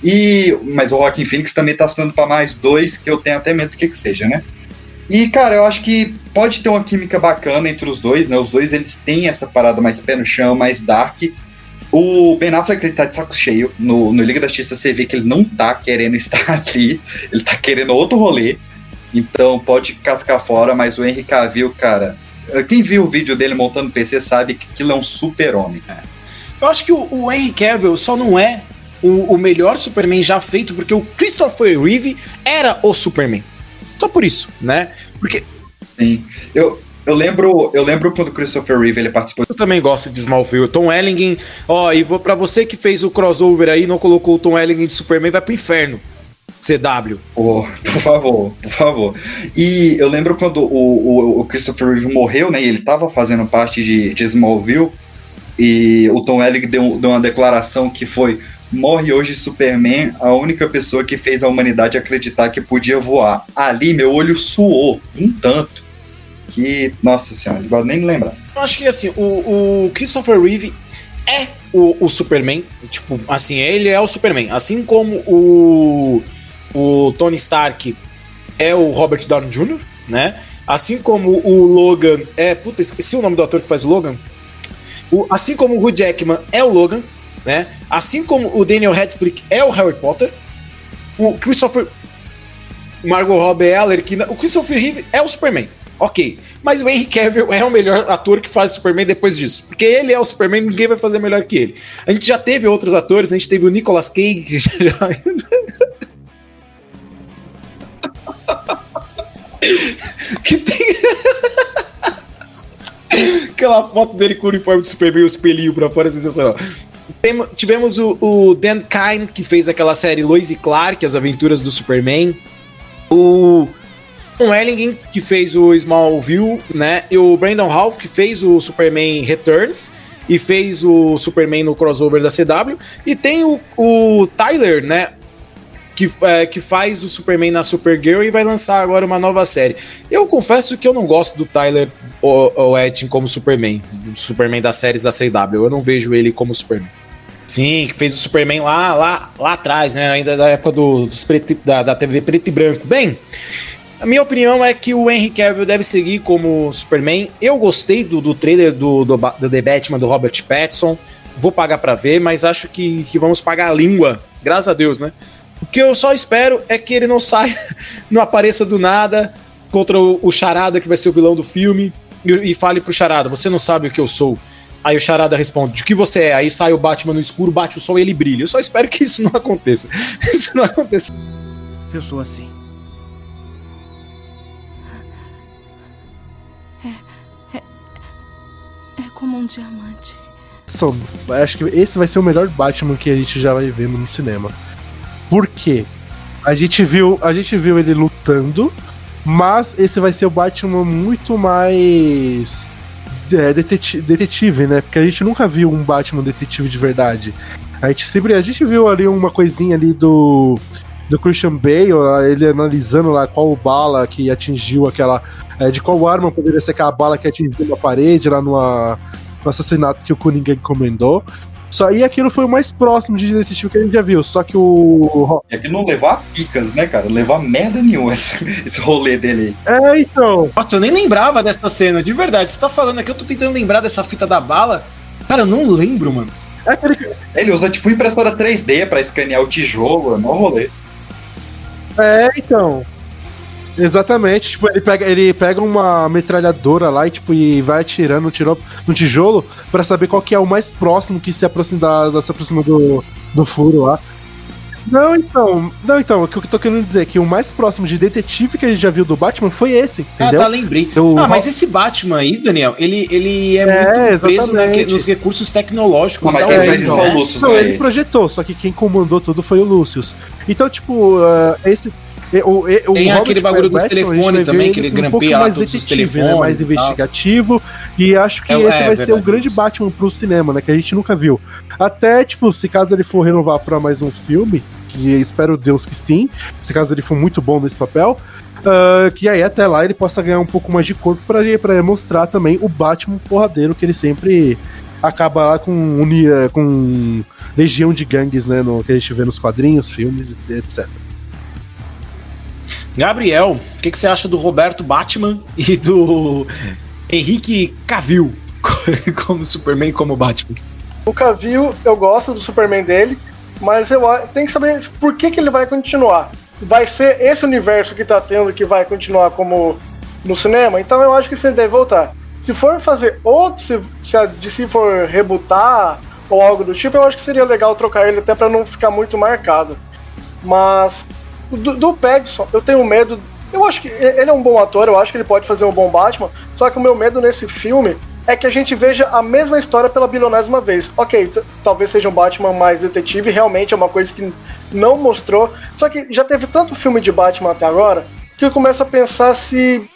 S5: E, mas o Joaquin Phoenix também tá assinando para mais dois, que eu tenho até medo que que seja, né? E, cara, eu acho que pode ter uma química bacana entre os dois, né? Os dois, eles têm essa parada mais pé no chão, mais dark. O Ben Affleck, ele tá de saco cheio. No, no Liga da Justiça, você vê que ele não tá querendo [LAUGHS] estar ali. Ele tá querendo outro rolê. Então, pode cascar fora, mas o Henry Cavill, cara... Quem viu o vídeo dele montando PC sabe que aquilo é um super-homem.
S1: Eu acho que o, o Henry Cavill só não é o, o melhor Superman já feito porque o Christopher Reeve era o Superman. Só por isso, né? Porque
S5: Sim. Eu, eu lembro, eu lembro quando o Christopher Reeve ele participou
S1: eu também gosto de Smallville. Tom Ellington, ó, e vou para você que fez o crossover aí, não colocou o Tom Ellington de Superman, vai pro inferno. CW.
S5: Por, por favor, por favor. E eu lembro quando o, o, o Christopher Reeve morreu, né? E ele tava fazendo parte de, de Smallville. E o Tom Welling deu, deu uma declaração que foi: Morre hoje Superman, a única pessoa que fez a humanidade acreditar que podia voar. Ali meu olho suou um tanto. Que, nossa senhora, não gosto nem de lembrar.
S1: Eu acho que assim, o, o Christopher Reeve é o, o Superman. Tipo, assim, ele é o Superman. Assim como o, o Tony Stark é o Robert Downey Jr., né? Assim como o Logan é. Puta, esqueci o nome do ator que faz o Logan. O, assim como o Hugh Jackman é o Logan, né? Assim como o Daniel Radcliffe é o Harry Potter. O Christopher. Margot Robbie é a Alerquina. O Christopher Reeve é o Superman. Ok. Mas o Henry Cavill é o melhor ator que faz Superman depois disso. Porque ele é o Superman, ninguém vai fazer melhor que ele. A gente já teve outros atores, a gente teve o Nicolas Cage. [LAUGHS] Já... que tem. [LAUGHS] Aquela foto dele com o uniforme de Superman e o espelhinho pra fora é sensacional. Tem, tivemos o, o, Dan Kine, que fez aquela série Lois e Clark, As Aventuras do Superman. O Tom Ellington, que fez o Smallville, né? E o Brandon Ralph, que fez o Superman Returns e fez o Superman no crossover da CW. E tem o, o Tyler, né? Que, é, que faz o Superman na Supergirl e vai lançar agora uma nova série. Eu confesso que eu não gosto do Tyler Oetin como Superman, Superman das séries da CW. Eu não vejo ele como Superman. Sim, que fez o Superman lá, lá, lá atrás, né? Ainda da época do, dos preto, da, da TV preto e branco. Bem, a minha opinião é que o Henry Cavill deve seguir como Superman. Eu gostei do, do trailer do, do, do The Batman do Robert Pattinson. Vou pagar para ver, mas acho que, que vamos pagar a língua. Graças a Deus, né? O que eu só espero é que ele não saia, [LAUGHS] não apareça do nada contra o, o Charada, que vai ser o vilão do filme, e, e, fale pro Charada: Você não sabe o que eu sou. Aí o Charada responde: De que você é? Aí sai o Batman no escuro, bate o sol e ele brilha. Eu só espero que isso não aconteça. [LAUGHS] Isso não aconteça.
S6: Eu sou assim.
S7: É, é, é como um diamante.
S2: Só, acho que esse vai ser o melhor Batman que a gente já vai ver no cinema. Por quê? A gente viu, a gente viu ele lutando, mas esse vai ser o Batman muito mais é, detetive, detetive, né? Porque a gente nunca viu um Batman detetive de verdade. A gente sempre, a gente viu ali uma coisinha ali do do Christian Bale, ele analisando lá qual bala que atingiu aquela, é, de qual arma poderia ser aquela bala que atingiu a parede lá no, no assassinato que o Coringa encomendou. Só, e aquilo foi o mais próximo de detetive que a gente já viu. Só que o.
S5: É que não levou a picas, né, cara? Levou a merda nenhuma [LAUGHS] esse, esse rolê dele
S2: aí. É, então.
S1: Nossa, eu nem lembrava dessa cena, de verdade. Você tá falando aqui, eu tô tentando lembrar dessa fita da bala. Cara, eu não lembro, mano.
S5: É aquele... Ele usa tipo impressora 3D pra escanear o tijolo, é mó rolê.
S2: É, então. Exatamente, tipo, ele pega, ele pega uma metralhadora lá e, tipo, e vai atirando tirou no tijolo para saber qual que é o mais próximo que se aproxima, da, se aproxima do, do furo lá. Não, então, não, então, o que eu tô querendo dizer é que o mais próximo de detetive que a gente já viu do Batman foi esse, entendeu?
S1: Ah, tá, lembrei.
S2: Eu-
S1: ah, mas esse Batman aí, Daniel, ele, ele é,
S2: É,
S1: muito preso naque- nos recursos tecnológicos
S5: Mas
S1: da
S5: quem
S2: é,
S5: fez isso
S2: então.
S5: é
S1: né?
S5: o Lúcio,
S2: Não,
S5: né?
S2: ele projetou, só que quem comandou tudo foi o Lucius. Então, tipo, uh, esse. E- O, e- o
S1: Tem aquele bagulho dos
S2: gente
S1: telefones também, que ele
S2: um
S1: grampeia lá
S2: mais
S1: todos os
S2: detetive, né,
S1: telefones
S2: mais
S1: e
S2: investigativo. E acho que
S1: É,
S2: esse
S1: é,
S2: vai ser o grande. Batman pro cinema, né? Que a gente nunca viu. Até, tipo, se caso ele for renovar pra mais um filme, que espero Deus que sim, se caso ele for muito bom nesse papel. ah, que aí até lá ele possa ganhar um pouco mais de corpo pra, pra mostrar também o Batman porradeiro que ele sempre acaba lá com, unia, com legião de gangues, né? No, que a gente vê nos quadrinhos, filmes, etc.
S1: Gabriel, o que, que você acha do Roberto Batman [LAUGHS] e do Henrique Cavill [LAUGHS] como Superman como Batman?
S4: O Cavill, eu gosto do Superman dele, mas eu tem que saber por que, que ele vai continuar. Vai ser esse universo que tá tendo que vai continuar como no cinema? Então eu acho que você deve voltar. Se for fazer outro, se, se a DC for rebutar ou algo do tipo, eu acho que seria legal trocar ele até pra não ficar muito marcado. Mas do, do Pattinson, eu tenho medo. Eu acho que ele é um bom ator, eu acho que ele pode fazer um bom Batman. Só que o meu medo nesse filme é que a gente veja a mesma história pela bilionésima vez. Ok, talvez seja um Batman mais detetive, realmente é uma coisa que não mostrou. Só que já teve tanto filme de Batman até agora que eu começo a pensar se.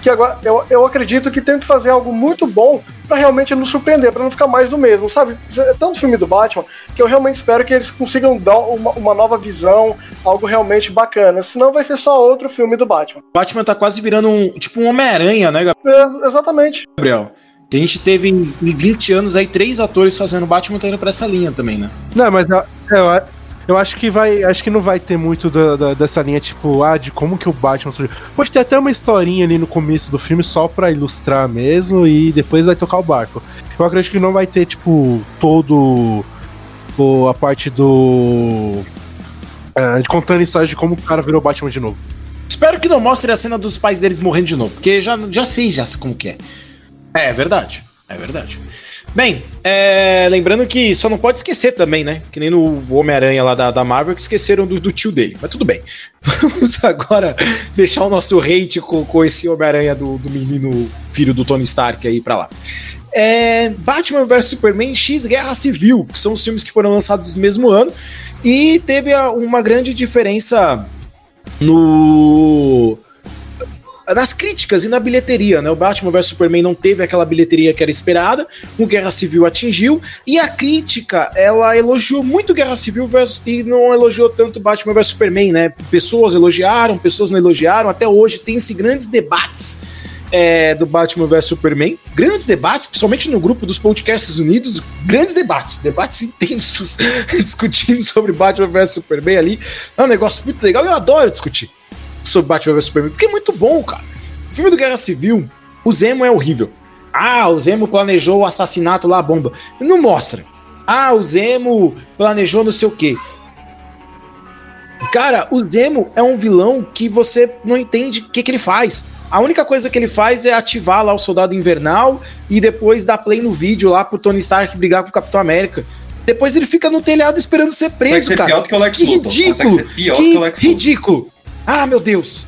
S4: Que agora eu, eu acredito que tem que fazer algo muito bom pra realmente nos surpreender, pra não ficar mais do mesmo, sabe? É tanto filme do Batman que eu realmente espero que eles consigam dar uma, uma nova visão, algo realmente bacana. Senão vai ser só outro filme do Batman.
S1: O Batman tá quase virando um tipo um Homem-Aranha, né, Gabriel?
S4: É, exatamente.
S1: Que a gente teve em em 20 anos aí três atores fazendo Batman tá indo pra essa linha também, né?
S2: Não, mas eu, eu, eu acho que vai. Acho que não vai ter muito da- da- dessa linha, tipo, ah, de como que o Batman surgiu. Pode ter até uma historinha ali no começo do filme só pra ilustrar mesmo e depois vai tocar o barco. Eu acredito que não vai ter, tipo, todo o, a parte do. é, contando a história de como o cara virou Batman de novo.
S1: Espero que não mostre a cena dos pais deles morrendo de novo, porque já, já sei já como que é. É, é verdade. É verdade. Bem, é, lembrando que só não pode esquecer também, né? Que nem no Homem-Aranha lá da, da Marvel, que esqueceram do, do tio dele. Mas tudo bem. [LAUGHS] Vamos agora deixar o nosso hate com, com esse Homem-Aranha do, do menino filho do Tony Stark aí pra lá. É, Batman vs Superman X Guerra Civil, que são os filmes que foram lançados no mesmo ano. E teve uma grande diferença no nas críticas e na bilheteria, né? O Batman vs Superman não teve aquela bilheteria que era esperada, o Guerra Civil atingiu e a crítica, ela elogiou muito Guerra Civil versus- e não elogiou tanto Batman vs Superman, né? Pessoas elogiaram, pessoas não elogiaram, até hoje tem-se grandes debates é, do Batman vs Superman, grandes debates, principalmente no grupo dos podcasts unidos, grandes debates, debates intensos [LAUGHS] discutindo sobre Batman vs Superman ali, é um negócio muito legal, eu adoro discutir sobre Batman vs Superman, porque é muito bom, cara. O filme do Guerra Civil, o Zemo é horrível. Ah, o Zemo planejou o assassinato lá, a bomba. Não mostra. Ah, o Zemo planejou não sei o quê. Cara, o Zemo é um vilão que você não entende o que, que ele faz. A única coisa que ele faz é ativar lá o Soldado Invernal e depois dar play no vídeo lá pro Tony Stark brigar com o Capitão América. Depois ele fica no telhado esperando ser preso,
S5: ser
S1: cara.
S5: que
S1: ridículo! Que
S5: que
S1: ridículo! Ah, meu Deus!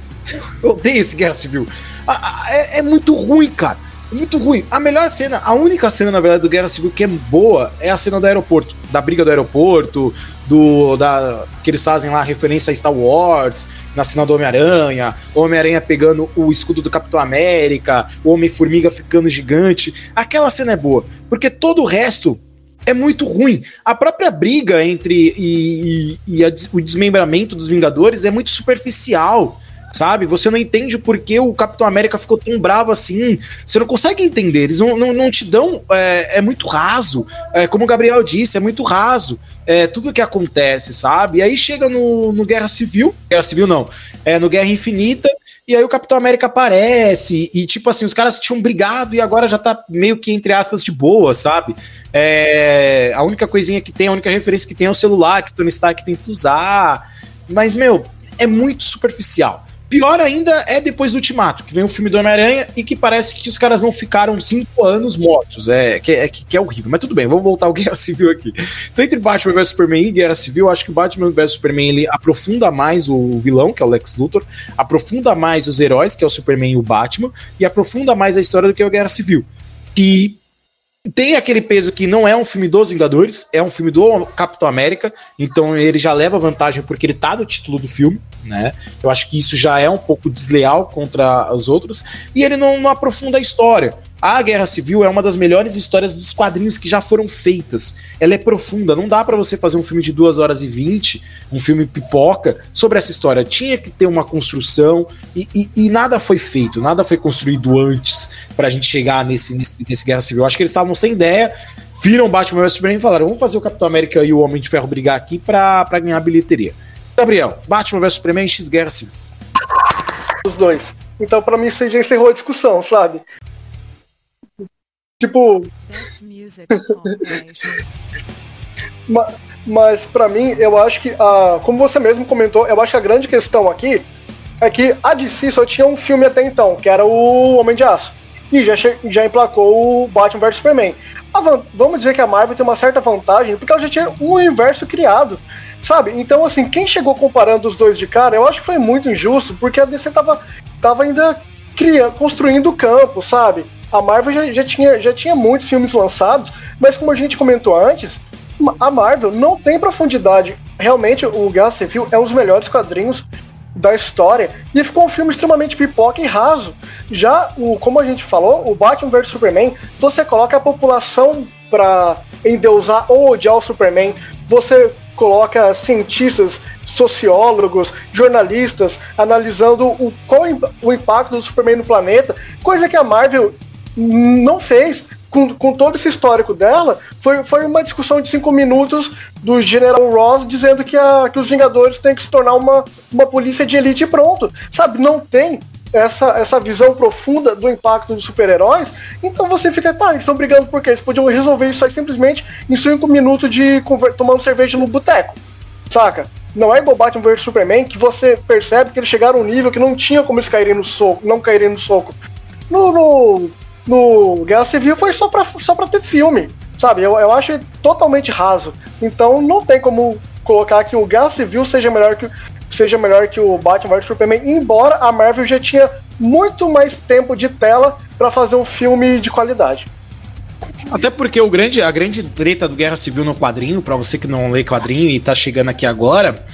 S1: Eu odeio esse Guerra Civil. Ah, É, é muito ruim, cara. É muito ruim. A melhor cena, a única cena, na verdade, do Guerra Civil que é boa é a cena do aeroporto. Da briga do aeroporto, do. Da, que eles fazem lá referência a Star Wars, na cena do Homem-Aranha, Homem-Aranha pegando o escudo do Capitão América, o Homem-Formiga ficando gigante. Aquela cena é boa. Porque todo o resto é muito ruim. A própria briga entre e, e- e a o desmembramento dos Vingadores é muito superficial, sabe? Você não entende por que o Capitão América ficou tão bravo assim. Você não consegue entender. Eles não, não, não te dão. É, é muito raso. É, como o Gabriel disse, é muito raso. É, tudo que acontece, sabe? E aí chega no, no Guerra Civil. Guerra Civil não. É no Guerra Infinita. E aí o Capitão América aparece. E tipo assim, os caras tinham brigado e agora já tá meio que, entre aspas, de boa, sabe? É, a única coisinha que tem, a única referência que tem é o celular que o Tony Stark tenta usar. Mas, meu, é muito superficial. Pior ainda é depois do Ultimato, que vem o filme do Homem-Aranha e que parece que os caras não ficaram cinco anos mortos. É que, é que é horrível. Mas tudo bem, vamos voltar ao [LAUGHS] Guerra Civil aqui. Então, entre Batman vs Superman e Guerra Civil, acho que Batman vs Superman ele aprofunda mais o vilão, que é o Lex Luthor, aprofunda mais os heróis, que é o Superman e o Batman, e aprofunda mais a história do que o Guerra Civil. Que tem aquele peso que não é um filme dos Vingadores, é um filme do Capitão América, então ele já leva vantagem porque ele tá no título do filme, né? Eu acho que isso já é um pouco desleal contra os outros, e ele não, não aprofunda a história. A Guerra Civil é uma das melhores histórias dos quadrinhos que já foram feitas. Ela é profunda, não dá para você fazer um filme de 2 horas e 20, um filme pipoca, sobre essa história. Tinha que ter uma construção e, e, e nada foi feito, nada foi construído antes pra gente chegar nesse, nesse, nesse Guerra Civil. Acho que eles estavam sem ideia, viram Batman vs Superman e falaram: vamos fazer o Capitão América e o Homem de Ferro brigar aqui pra, pra ganhar bilheteria. Gabriel, Batman vs Superman X Guerra Civil.
S4: Os dois. Então, pra mim, isso já encerrou a discussão, sabe? Tipo. [LAUGHS] Ma- Mas pra mim, eu acho que, a, como você mesmo comentou, eu acho que a grande questão aqui é que a DC só tinha um filme até então, que era o Homem de Aço. E já, já emplacou o Batman vs Superman. A vamos dizer que a Marvel tem uma certa vantagem, porque ela já tinha um universo criado, sabe? Então, assim, quem chegou comparando os dois de cara, eu acho que foi muito injusto, porque a DC tava, tava ainda cria, construindo o campo, sabe? A Marvel já, já, tinha, já tinha muitos filmes lançados, mas como a gente comentou antes, a Marvel não tem profundidade. Realmente, o Guerra Civil é um dos melhores quadrinhos da história e ficou um filme extremamente pipoca e raso. Já o, como a gente falou, o Batman vs Superman, você coloca a população pra endeusar ou odiar o Superman, você coloca cientistas, sociólogos, jornalistas analisando o, qual o impacto do Superman no planeta, coisa que a Marvel não fez. Com, com todo esse histórico dela, foi, foi uma discussão de cinco minutos do General Ross dizendo que, a, que os Vingadores têm que se tornar uma, uma polícia de elite e pronto. Sabe, não tem essa, essa visão profunda do impacto dos super-heróis, então você fica, tá, eles estão brigando por quê? Eles podiam resolver isso aí simplesmente em cinco minutos de tomando cerveja no boteco, saca? Não é igual Batman vs Superman, que você percebe que eles chegaram a um nível que não tinha como eles caírem no soco, não caírem no soco. No, no, no Guerra Civil foi só pra, só pra ter filme, sabe? Eu, eu acho totalmente raso. Então não tem como colocar que o Guerra Civil seja melhor que, seja melhor que o Batman vs Superman, embora a Marvel já tinha muito mais tempo de tela pra fazer um filme de qualidade.
S1: Até porque o grande, a grande treta do Guerra Civil no quadrinho, pra você que não lê quadrinho e tá chegando aqui agora,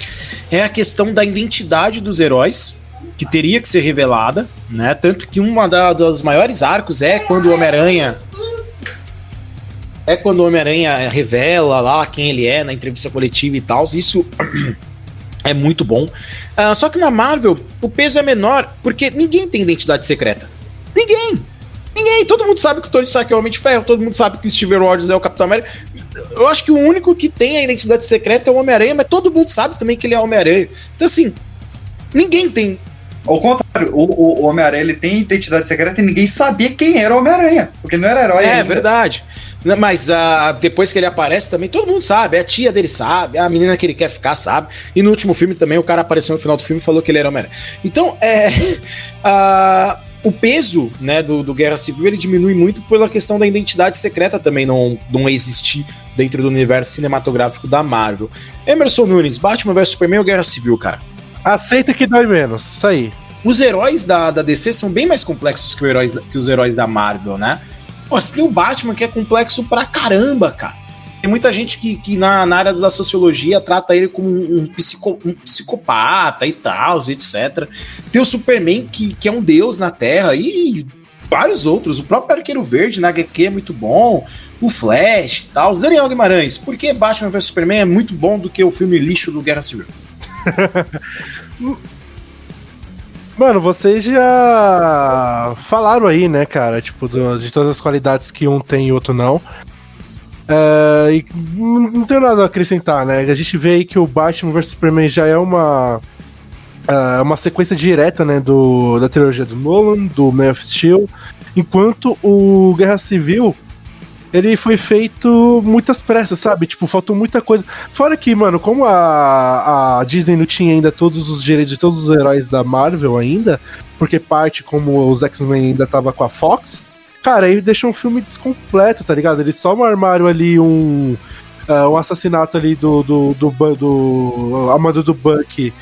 S1: é a questão da identidade dos heróis, que teria que ser revelada, né? Tanto que uma da, dos maiores arcos é quando o Homem-Aranha. É quando o Homem-Aranha revela lá quem ele é na entrevista coletiva e tal. Isso [CLEARS THROAT] é muito bom. Ah, só que na Marvel, o peso é menor, porque ninguém tem identidade secreta. Ninguém! Ninguém, todo mundo sabe que o Tony Stark é o Homem de Ferro, todo mundo sabe que o Steve Rogers é o Capitão América. Eu acho que o único que tem a identidade secreta é o Homem-Aranha, mas todo mundo sabe também que ele é Homem-Aranha. Então, assim, ninguém tem.
S5: Ao contrário, o, o- Homem-Aranha ele tem identidade secreta e ninguém sabia quem era o Homem-Aranha. Porque ele não era herói
S1: É,
S5: ainda.
S1: verdade. Mas ah, depois que ele aparece também, todo mundo sabe. A tia dele sabe, a menina que ele quer ficar sabe. E no último filme também, o cara apareceu no final do filme e falou que ele era Homem-Aranha. Então, é. [LAUGHS] ah, o peso né, do, do Guerra Civil ele diminui muito pela questão da identidade secreta também não, não existir dentro do universo cinematográfico da Marvel. Emerson Nunes, Batman vs Superman ou Guerra Civil, cara?
S2: Aceita que dói menos. Isso aí.
S1: Os heróis da, da DC são bem mais complexos que, heróis, que os heróis da Marvel, né? Pô, você tem o Batman que é complexo pra caramba, cara. Tem muita gente que, que na, na área da sociologia trata ele como um, psico- um psicopata e tal, etc. Tem o Superman que, que é um deus na Terra e vários outros. O próprio Arqueiro Verde na HQ é muito bom. O Flash e tal. Daniel Guimarães, por que Batman vs Superman é muito bom do que o filme lixo do Guerra Civil?
S2: Mano, vocês já falaram aí, né, cara? Tipo, do- de todas as qualidades que um tem e outro não. É, e não tenho nada a acrescentar, né? A gente vê aí que o Batman vs Superman já é uma. é, uma sequência direta, né, do, da trilogia do Nolan, do Man of Steel, enquanto o Guerra Civil ele foi feito muitas pressas, sabe? Tipo, faltou muita coisa. Fora que, mano, como a, a Disney não tinha ainda todos os direitos de todos os heróis da Marvel ainda, porque parte como os X-Men ainda tava com a Fox, cara, aí deixou um filme descompleto, tá ligado? Eles só armaram ali um. Uh, um assassinato ali do, do, do, do, do do Buck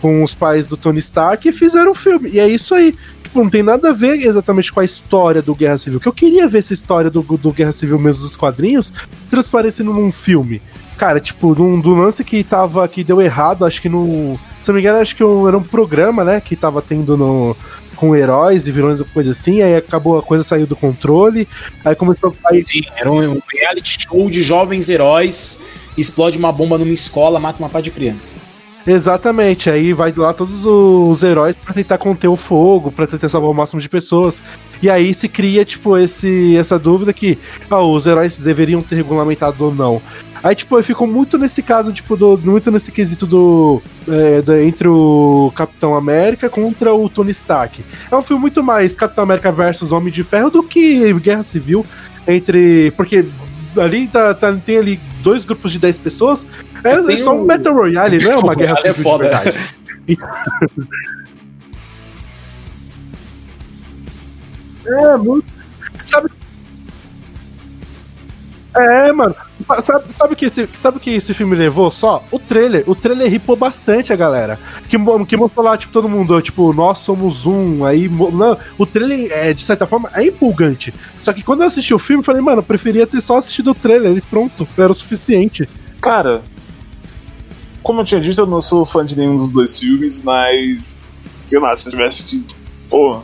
S2: com os pais do Tony Stark e fizeram um filme. E é isso aí. Tipo, não tem nada a ver exatamente com a história do Guerra Civil. Que eu queria ver essa história do, do Guerra Civil mesmo dos quadrinhos transparecendo num filme. Cara, tipo, num, do lance que tava. que deu errado, acho que no. Se não me engano, acho que era um programa, né? Que tava tendo no. Com heróis e vilões e coisa assim, aí acabou a coisa saiu do controle, aí começou. Aí...
S1: Sim, era um reality show de jovens heróis, explode uma bomba numa escola, mata uma pá de criança.
S2: Exatamente, aí vai lá todos os heróis para tentar conter o fogo, para tentar salvar o máximo de pessoas. E aí se cria, tipo, esse, essa dúvida que ah, os heróis deveriam ser regulamentados ou não. Aí, tipo, eu fico muito nesse caso, tipo, do, muito nesse quesito do, é, do, Entre o Capitão América contra o Tony Stark. É um filme muito mais Capitão América versus Homem de Ferro do que Guerra Civil. Entre. Porque ali tá, tá, tem ali dois grupos de 10 pessoas. É, é só um Battle Royale, não é uma [LAUGHS] guerra
S1: civil [LAUGHS] é foda.
S2: é, muito. Sabe? É, mano. Sabe, sabe, que esse, sabe que esse filme levou só? O trailer. O trailer ripou bastante a galera. Que, que mostrou lá, tipo, todo mundo, tipo, nós somos um. Aí. Não, o trailer, é, de certa forma, é empolgante. Só que quando eu assisti o filme, eu falei, mano, eu preferia ter só assistido o trailer e pronto, era o suficiente.
S3: Cara, como eu tinha dito, eu não sou fã de nenhum dos dois filmes, mas. Sei lá, se eu tivesse que. Pô,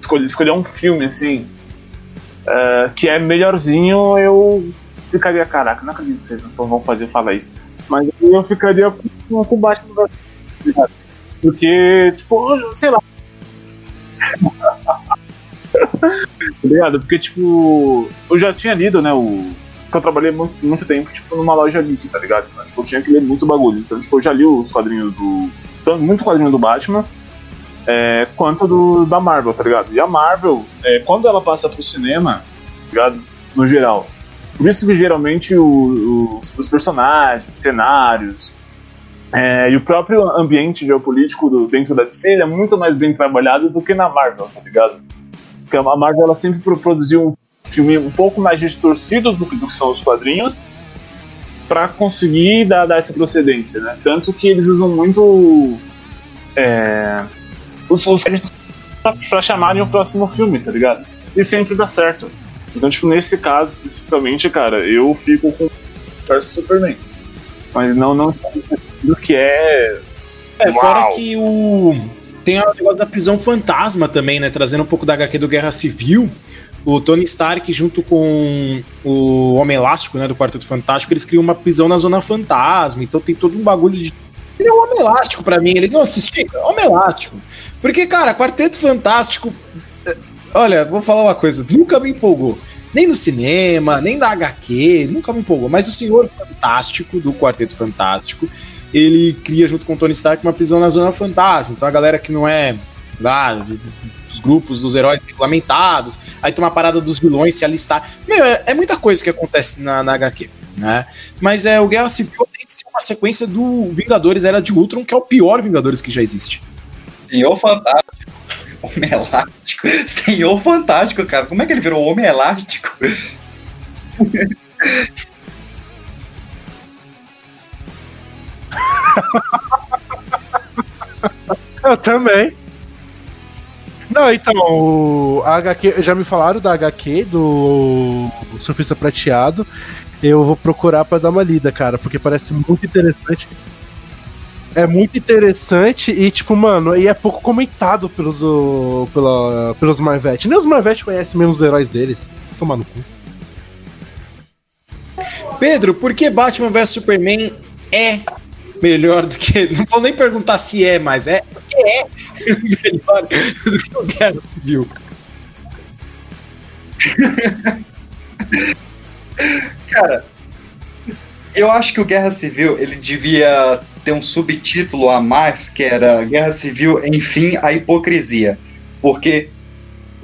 S3: escolher, escolher um filme assim. Uh, que é melhorzinho, eu ficaria, caraca, não acredito que vocês não vão fazer falar isso. Mas eu ficaria com, com Batman Porque, tipo, sei lá. [LAUGHS] Obrigado, porque, tipo, eu já tinha lido, né, o. Porque eu trabalhei muito, muito tempo, tipo, numa loja geek, tá ligado? Então, tipo, eu tinha que ler muito bagulho. Então, tipo, eu já li os quadrinhos do. Muito quadrinho do Batman, é, quanto do, da Marvel, tá ligado? E a Marvel, é, quando ela passa pro cinema, tá ligado? No geral, por isso que geralmente o, os, os, personagens, cenários é, e o próprio ambiente geopolítico do, dentro da DC é muito mais bem trabalhado do que na Marvel, tá ligado? Porque a Marvel ela sempre produziu um filme um pouco mais distorcido do, do que são os quadrinhos para conseguir dar, dar, essa procedência, né? Tanto que eles usam muito é, os, os para chamarem o próximo filme, tá ligado? E sempre dá certo. Então, tipo, nesse caso especificamente, cara, eu fico com o Superman. Mas não, não do que é.
S1: É, Uau. fora que o. Tem o negócio da prisão fantasma também, né? Trazendo um pouco da HQ do Guerra Civil. O Tony Stark, junto com o Homem Elástico, né? Do Quarteto Fantástico, eles criam uma prisão na Zona Fantasma. Então tem todo um bagulho de. Ele é um Homem Elástico pra mim. Ele não assistiu. Homem Elástico. Porque, cara, Quarteto Fantástico Olha, vou falar uma coisa, nunca me empolgou. Nem no cinema, nem na HQ, nunca me empolgou. Mas o Senhor Fantástico, do Quarteto Fantástico, ele cria junto com o Tony Stark uma prisão na Zona Fantasma. Então a galera que não é lá, dos grupos dos heróis regulamentados, aí tem uma parada dos vilões se alistar. Meu, é, é muita coisa que acontece na, na HQ, né? Mas é, o Guerra Civil tem que ser uma sequência do Vingadores Era de Ultron, que é o pior Vingadores que já existe.
S5: Senhor Fantástico. Homem Elástico. [LAUGHS] Senhor Fantástico, cara. Como é que ele virou Homem Elástico? [LAUGHS]
S2: Eu também. Não, então, o HQ, já me falaram da HQ do Surfista Prateado. Eu vou procurar para dar uma lida, cara, porque parece muito interessante é muito interessante e, tipo, mano, e é pouco comentado pelos, o, pela, pelos Marvete. Nem os Marvete conhecem mesmo os heróis deles. Tomar no cu.
S1: Pedro, por que Batman vs Superman é melhor do que. Não vou nem perguntar se é, mas é. Porque é melhor do que o Guerra Civil.
S5: Cara, eu acho que o Guerra Civil ele devia ter um subtítulo a mais que era Guerra Civil, enfim, a hipocrisia. Porque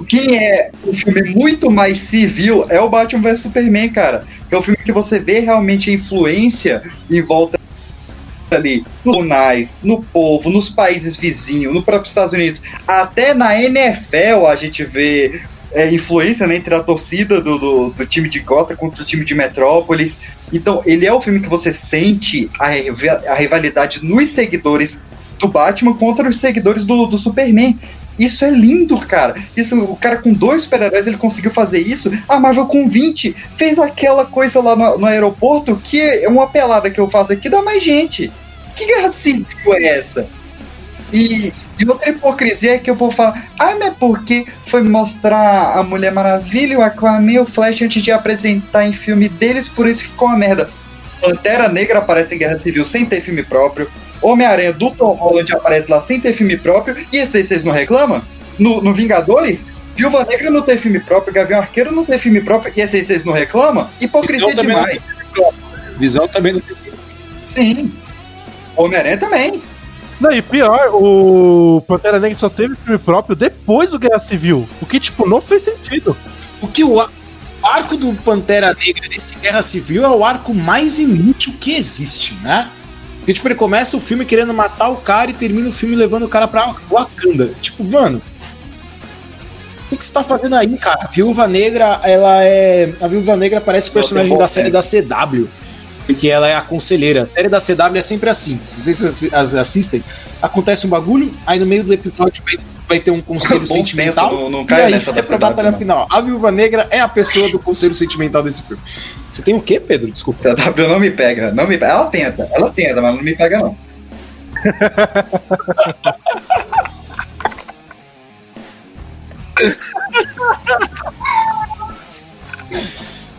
S5: quem é um filme muito mais civil é o Batman vs Superman, cara. Que é um filme que você vê realmente a influência em volta ali nos jornais, no povo, nos países vizinhos, no próprio Estados Unidos, até na NFL a gente vê é, influência né, entre a torcida do, do, do, time de Gotham contra o time de Metrópolis. Então, ele é o filme que você sente a, a rivalidade nos seguidores do Batman contra os seguidores do, do Superman. Isso é lindo, cara. Isso, o cara com dois super-heróis ele conseguiu fazer isso. A Marvel com 20 fez aquela coisa lá no, no aeroporto que é uma pelada que eu faço aqui dá mais gente. Que guerra civil é essa? E, e outra hipocrisia é que eu vou falar, ah, mas é porque foi mostrar a Mulher Maravilha, o Aquaman e o Flash antes de apresentar em filme deles, por isso ficou uma merda. Pantera Negra aparece em Guerra Civil sem ter filme próprio. Homem-Aranha do Tom Holland aparece lá sem ter filme próprio. E esse aí vocês não reclamam? No, no Vingadores, Viúva Negra não tem filme próprio, Gavião Arqueiro não tem filme próprio. E esse aí vocês não reclamam? Hipocrisia Visão demais.
S1: Visão também não tem
S5: Sim. Homem-Aranha também.
S2: Não, e pior, o Pantera Negra só teve filme próprio depois do Guerra Civil. O que, tipo, não fez sentido.
S1: O que o arco do Pantera Negra desse Guerra Civil é o arco mais inútil que existe, né? Porque, tipo, ele começa o filme querendo matar o cara e termina o filme levando o cara pra Wakanda. Tipo, mano. O que, você tá fazendo aí, cara? A Viúva Negra, ela é. A Viúva Negra parece personagem da série da CW porque ela é a conselheira. A série da CW é sempre assim. Se vocês assistem, acontece um bagulho, aí no meio do episódio vai, vai ter um conselho [LAUGHS] sentimental. Senso, não, não cai e aí nessa é pra batalha não. final. A Viúva Negra é a pessoa do conselho sentimental desse filme. Você tem o quê, Pedro? Desculpa.
S5: A CW não me pega. Não me, ela tenta, ela tenta, mas não me pega, não. [LAUGHS]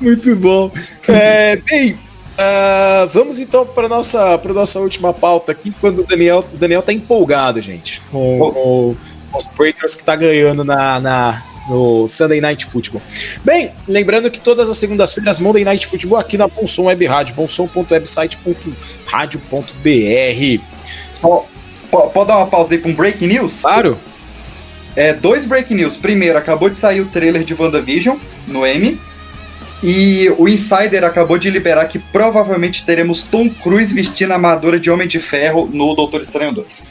S1: Muito bom. É, bem, Uh, vamos então para nossa para nossa última pauta aqui, quando o Daniel o Daniel tá empolgado, gente, com, com, com os Patriots que tá ganhando na, na no Sunday Night Football. Bem, lembrando que todas as segundas-feiras Monday Night Football aqui na Bonsom Web Rádio, bonsom.website.radio.br.
S5: Pode dar uma pausa aí para um break news?
S1: Claro.
S5: É, dois break news. Primeiro, acabou de sair o trailer de WandaVision no M. E o Insider acabou de liberar que provavelmente teremos Tom Cruise vestindo a armadura de Homem de Ferro no Doutor Estranho 2.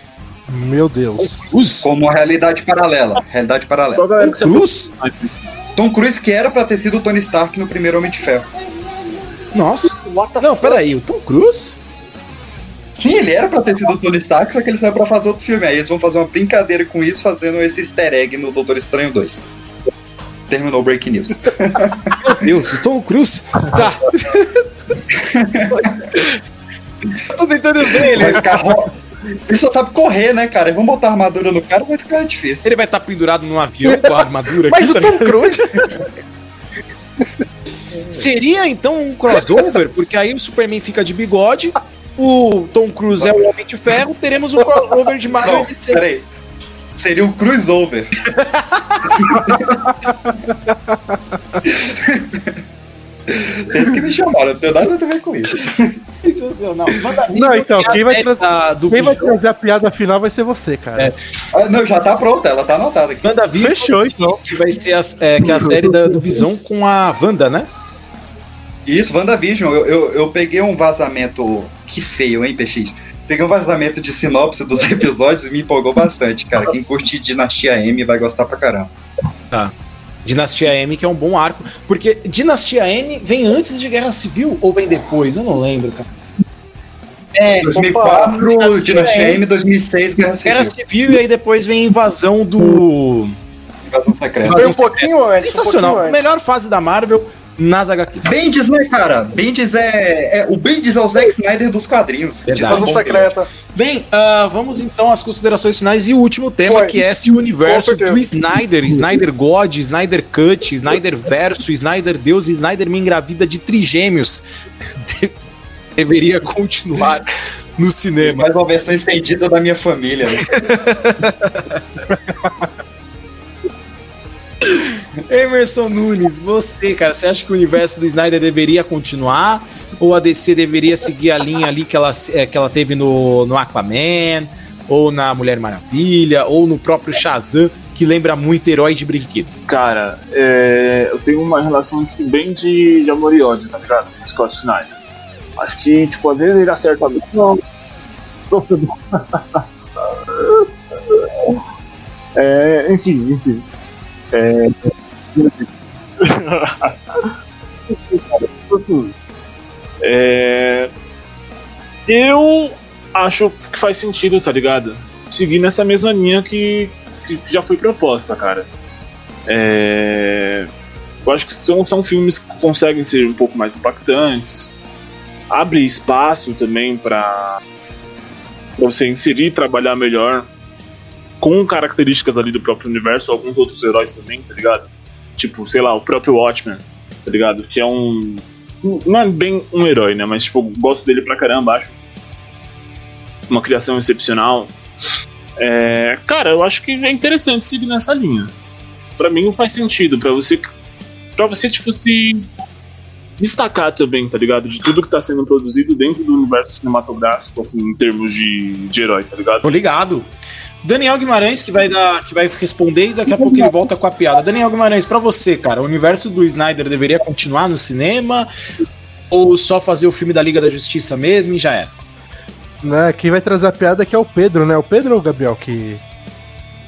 S2: Meu Deus.
S5: Como uma realidade paralela. Realidade paralela. Só
S1: Tom Cruise?
S5: Tom Cruise que era pra ter sido o Tony Stark no primeiro Homem de Ferro.
S1: Nossa. Não, peraí, o Tom Cruise?
S5: Sim, ele era pra ter sido o Tony Stark, só que ele saiu pra fazer outro filme. Aí eles vão fazer uma brincadeira com isso, fazendo esse easter egg no Doutor Estranho 2 terminou o Break News.
S1: Meu Deus, o Tom Cruise? Tá. tô tentando ver ele. Vai ficar
S5: Ele só sabe correr, né, cara? Vamos botar armadura no cara, vai ficar difícil.
S1: Ele vai estar tá pendurado num avião com a armadura
S5: Mas aqui, o Tom Cruise.
S1: Seria então um crossover, porque aí o Superman fica de bigode, o Tom Cruise é o Homem de Ferro, teremos um crossover de Marvel Não,
S5: Peraí, Seria um crossover. Vocês que me chamaram, não tem nada a ver com isso.
S2: Sensacional. Não, então, quem, vai, tra quem vai, trazer a piada final vai ser você, cara. É.
S5: Ah, não, já tá pronta, ela tá anotada aqui.
S1: Manda Fechou, então. Que vai ser a, é, que é a série da, do Visão com a Wanda, né?
S5: Isso, WandaVision. Eu, eu, eu peguei um vazamento. Que feio, hein, PX? Peguei um vazamento de sinopse dos [LAUGHS] episódios e me empolgou bastante, cara. Quem curte Dinastia M vai gostar pra caramba.
S1: Tá. Dinastia M, que é um bom arco. Porque Dinastia M vem antes de Guerra Civil ou vem depois? Eu não lembro, cara.
S5: É, 2004, opa, Dinastia M, 2006, Guerra Civil.
S1: Guerra Civil e aí depois vem a invasão do.
S5: Invasão secreta.
S4: Foi um pouquinho antes.
S1: Sensacional.
S4: Um pouquinho
S1: Melhor fase da Marvel nas HQs.
S5: Bendis, né, cara? Bendis é, é O Bendis é o Zack Snyder dos quadrinhos.
S1: Verdade. secreta. Bem, uh, vamos então às considerações finais e o último tema, Foi. que é se o universo do Snyder, Snyder God, Snyder Cut, Snyder Verso, Snyder Deus e Snyder me engravida de trigêmeos [LAUGHS] deveria continuar no cinema.
S5: Mais uma versão estendida da minha família. Né? [LAUGHS]
S1: Emerson Nunes, você, cara, você acha que o universo do Snyder deveria continuar? Ou a DC deveria seguir a linha ali que ela, é, que ela teve no, no Aquaman? Ou na Mulher Maravilha? Ou no próprio Shazam? que lembra muito herói de brinquedo?
S3: Cara, é, eu tenho uma relação assim, bem de, de amor e ódio, tá ligado? Com Scott Snyder. Acho que, tipo, às vezes ele acerta bem. Não. [LAUGHS] É, enfim, enfim. É... é... Eu acho que faz sentido, tá ligado? Seguir nessa mesma linha que, que já foi proposta, cara. É... Eu acho que são, são filmes que conseguem ser um pouco mais impactantes. Abre espaço também para você inserir e trabalhar melhor com características ali do próprio universo, alguns outros heróis também, tá ligado? Tipo, sei lá, o próprio Watchmen, tá ligado? Que é um. Não é bem um herói, né? Mas, tipo, gosto dele pra caramba, acho. Uma criação excepcional. É, cara, eu acho que é interessante seguir nessa linha. Para mim não faz sentido, para você para você tipo se destacar também, tá ligado? De tudo que tá sendo produzido dentro do universo cinematográfico, assim, em termos de, de herói, tá ligado?
S1: Tô ligado. Daniel Guimarães que vai dar, que vai responder e daqui a pouco ele volta com a piada. Daniel Guimarães, para você, cara, o universo do Snyder deveria continuar no cinema ou só fazer o filme da Liga da Justiça mesmo e já era?
S2: Né, quem vai trazer a piada aqui é o Pedro, né? O Pedro ou o Gabriel que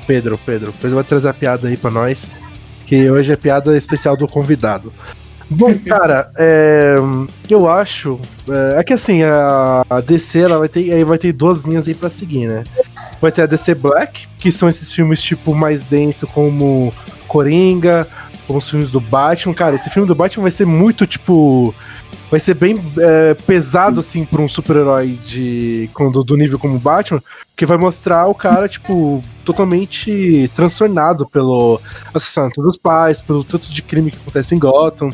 S2: Pedro, Pedro, Pedro vai trazer a piada aí para nós, que hoje é piada especial do convidado. Bom, [LAUGHS] cara, é, eu acho. É, é, que assim, a, a DC ela vai ter, aí vai ter duas linhas aí pra seguir, né? Vai ter a DC Black, que são esses filmes tipo mais denso, como Coringa, como os filmes do Batman. Cara, esse filme do Batman vai ser muito tipo. Vai ser bem é, pesado, assim, pra um super-herói de, do, do nível como Batman, porque vai mostrar o cara, tipo, totalmente transtornado pelo assassinato dos pais, pelo tanto de crime que acontece em Gotham.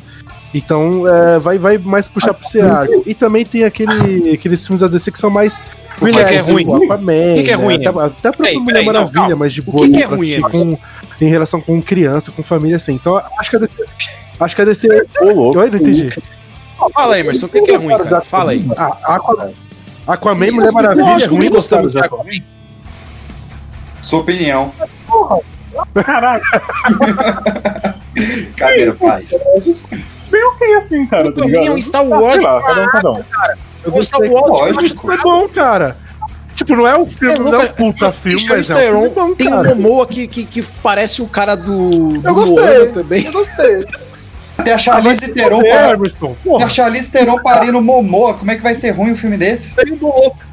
S2: Então é, vai, vai mais puxar pro esse arco. E também tem aquele, aqueles filmes da DC que são mais
S1: o que, é ruim?
S2: O que,
S1: que, é ruim?
S2: Né? Até, até pra Mulher peraí, Maravilha, não, mas de boa.
S1: O que, que é ruim?
S2: Com, em relação com criança, com família, assim. Então acho que a DC. Acho que a DC.
S1: Ô, louco.
S2: Entendi.
S1: Fala aí, Emerson, o que, que é ruim, cara? Fala aí.
S2: Ah, Aquaman, Aquaman Mulher Maravilha.
S1: Lógico é ruim, que gostamos de
S5: Aquaman. Sua opinião.
S3: Caraca.
S5: Cadeira, paz.
S3: Bem ok assim, cara. Tá
S1: ligado? um Star Wars.
S3: Ah, lá, cada um,
S1: Cara. Eu gostei Star
S2: Wars. Lógico. É bom, cara. Tipo, não é um filme, é, não é um puta filme, mas é um filme bom,
S1: Tem
S2: cara.
S1: um Momoa que, que, que parece o cara do, do
S4: eu gostei, também. Eu gostei.
S5: Tem a Charlize Theron Tem a Charlize Theron parindo Momoa. Como é que vai ser ruim um filme desse?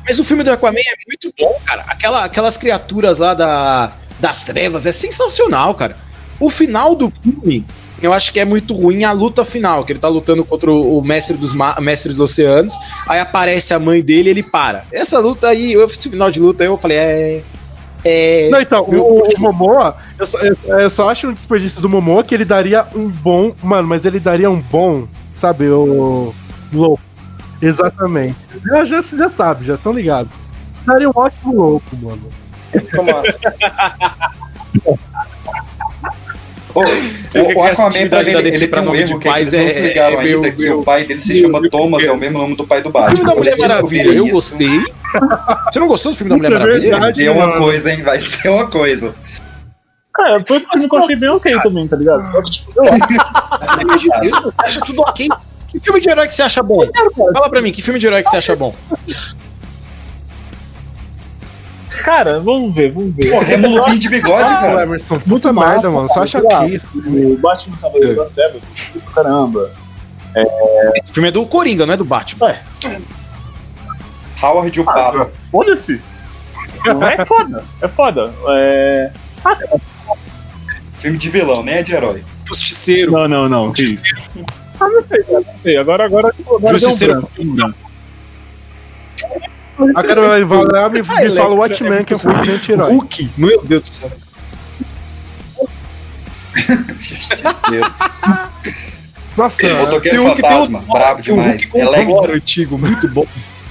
S1: Mas o filme do Aquaman é muito bom, cara. Aquela, aquelas criaturas lá da, das trevas é sensacional, cara. O final do filme, eu acho que é muito ruim a luta final, que ele tá lutando contra o mestre dos mestre dos oceanos, aí aparece a mãe dele e ele para. Essa luta aí, esse final de luta aí eu falei, é. É,
S2: não, então, o, o Momoa, eu só, eu, eu só, acho um desperdício do Momoa que ele daria um bom. Mano, mas ele daria um bom, sabe, o. Louco. Exatamente. Já, já, já sabe, já estão ligados. Daria um ótimo louco, mano. [LAUGHS] [LAUGHS]
S5: O, o, o Aquaman, pra ele, ele tem um erro que eles não se ligaram é, ainda, que o pai dele se chama Thomas, é o mesmo nome do pai do Batman. O
S1: filme da Mulher Maravilha, eu gostei. [LAUGHS] Você não gostou do filme da Mulher Maravilha?
S5: Vai ser uma coisa, hein? Vai ser uma coisa.
S3: Cara, foi porque eu achei bem ok também, tá ligado? Só que, tipo, eu
S1: acho. [LAUGHS] Você acha tudo ok? Que filme de herói que você acha bom? Fala pra mim, que filme de herói que você acha bom?
S3: Cara, vamos ver, vamos ver.
S5: Pô, Remo Lupin de bigode, ah, cara.
S2: Emerson, puta merda, mano. Só acha aqui.
S3: O Batman Cavaleiro das Trevas, caramba.
S1: É... Esse filme é do Coringa, não é do Batman. É.
S5: Howard o
S3: ah, Foda-se. é foda, é foda. É... Ah,
S5: filme de vilão, nem é de herói.
S1: Justiceiro.
S3: Não, não, não. Justiceiro. Ah, não sei, não sei. Agora, agora,
S1: agora Justiceiro.
S2: A cara vai lá me, me fala o Watchmen, que é um anti-herói.
S1: Hulk, meu Deus do céu.
S5: Nossa, tem um que tem um brabo demais.
S1: Um Hulk antigo, muito bom.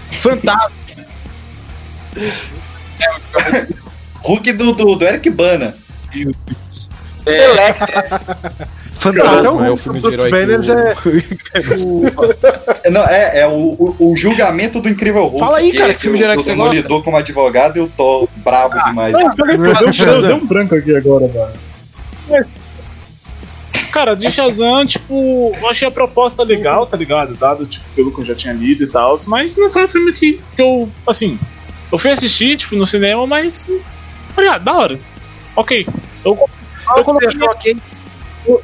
S1: Fantástico.
S5: Hulk do, do, do Eric Bana.
S1: É. Fantasma é o filme de herói que
S2: já é-
S1: o- [LAUGHS]
S5: Não, é, é o, o, o julgamento do Incrível Hulk.
S1: Fala aí, cara, que
S5: é
S1: filme de herói que você
S5: Demolidor como advogado eu tô bravo demais.
S6: Não, deu,
S1: Shazam.
S6: deu, um branco aqui agora, mano. Cara, de Shazam, tipo, eu achei a proposta legal, tá ligado? Dado, tipo, pelo que eu já tinha lido e tal, mas não foi um filme que, que eu, assim, eu fui assistir, tipo, no cinema, mas, falei, ah, da hora. Ok. Eu, eu,
S1: ok.
S6: eu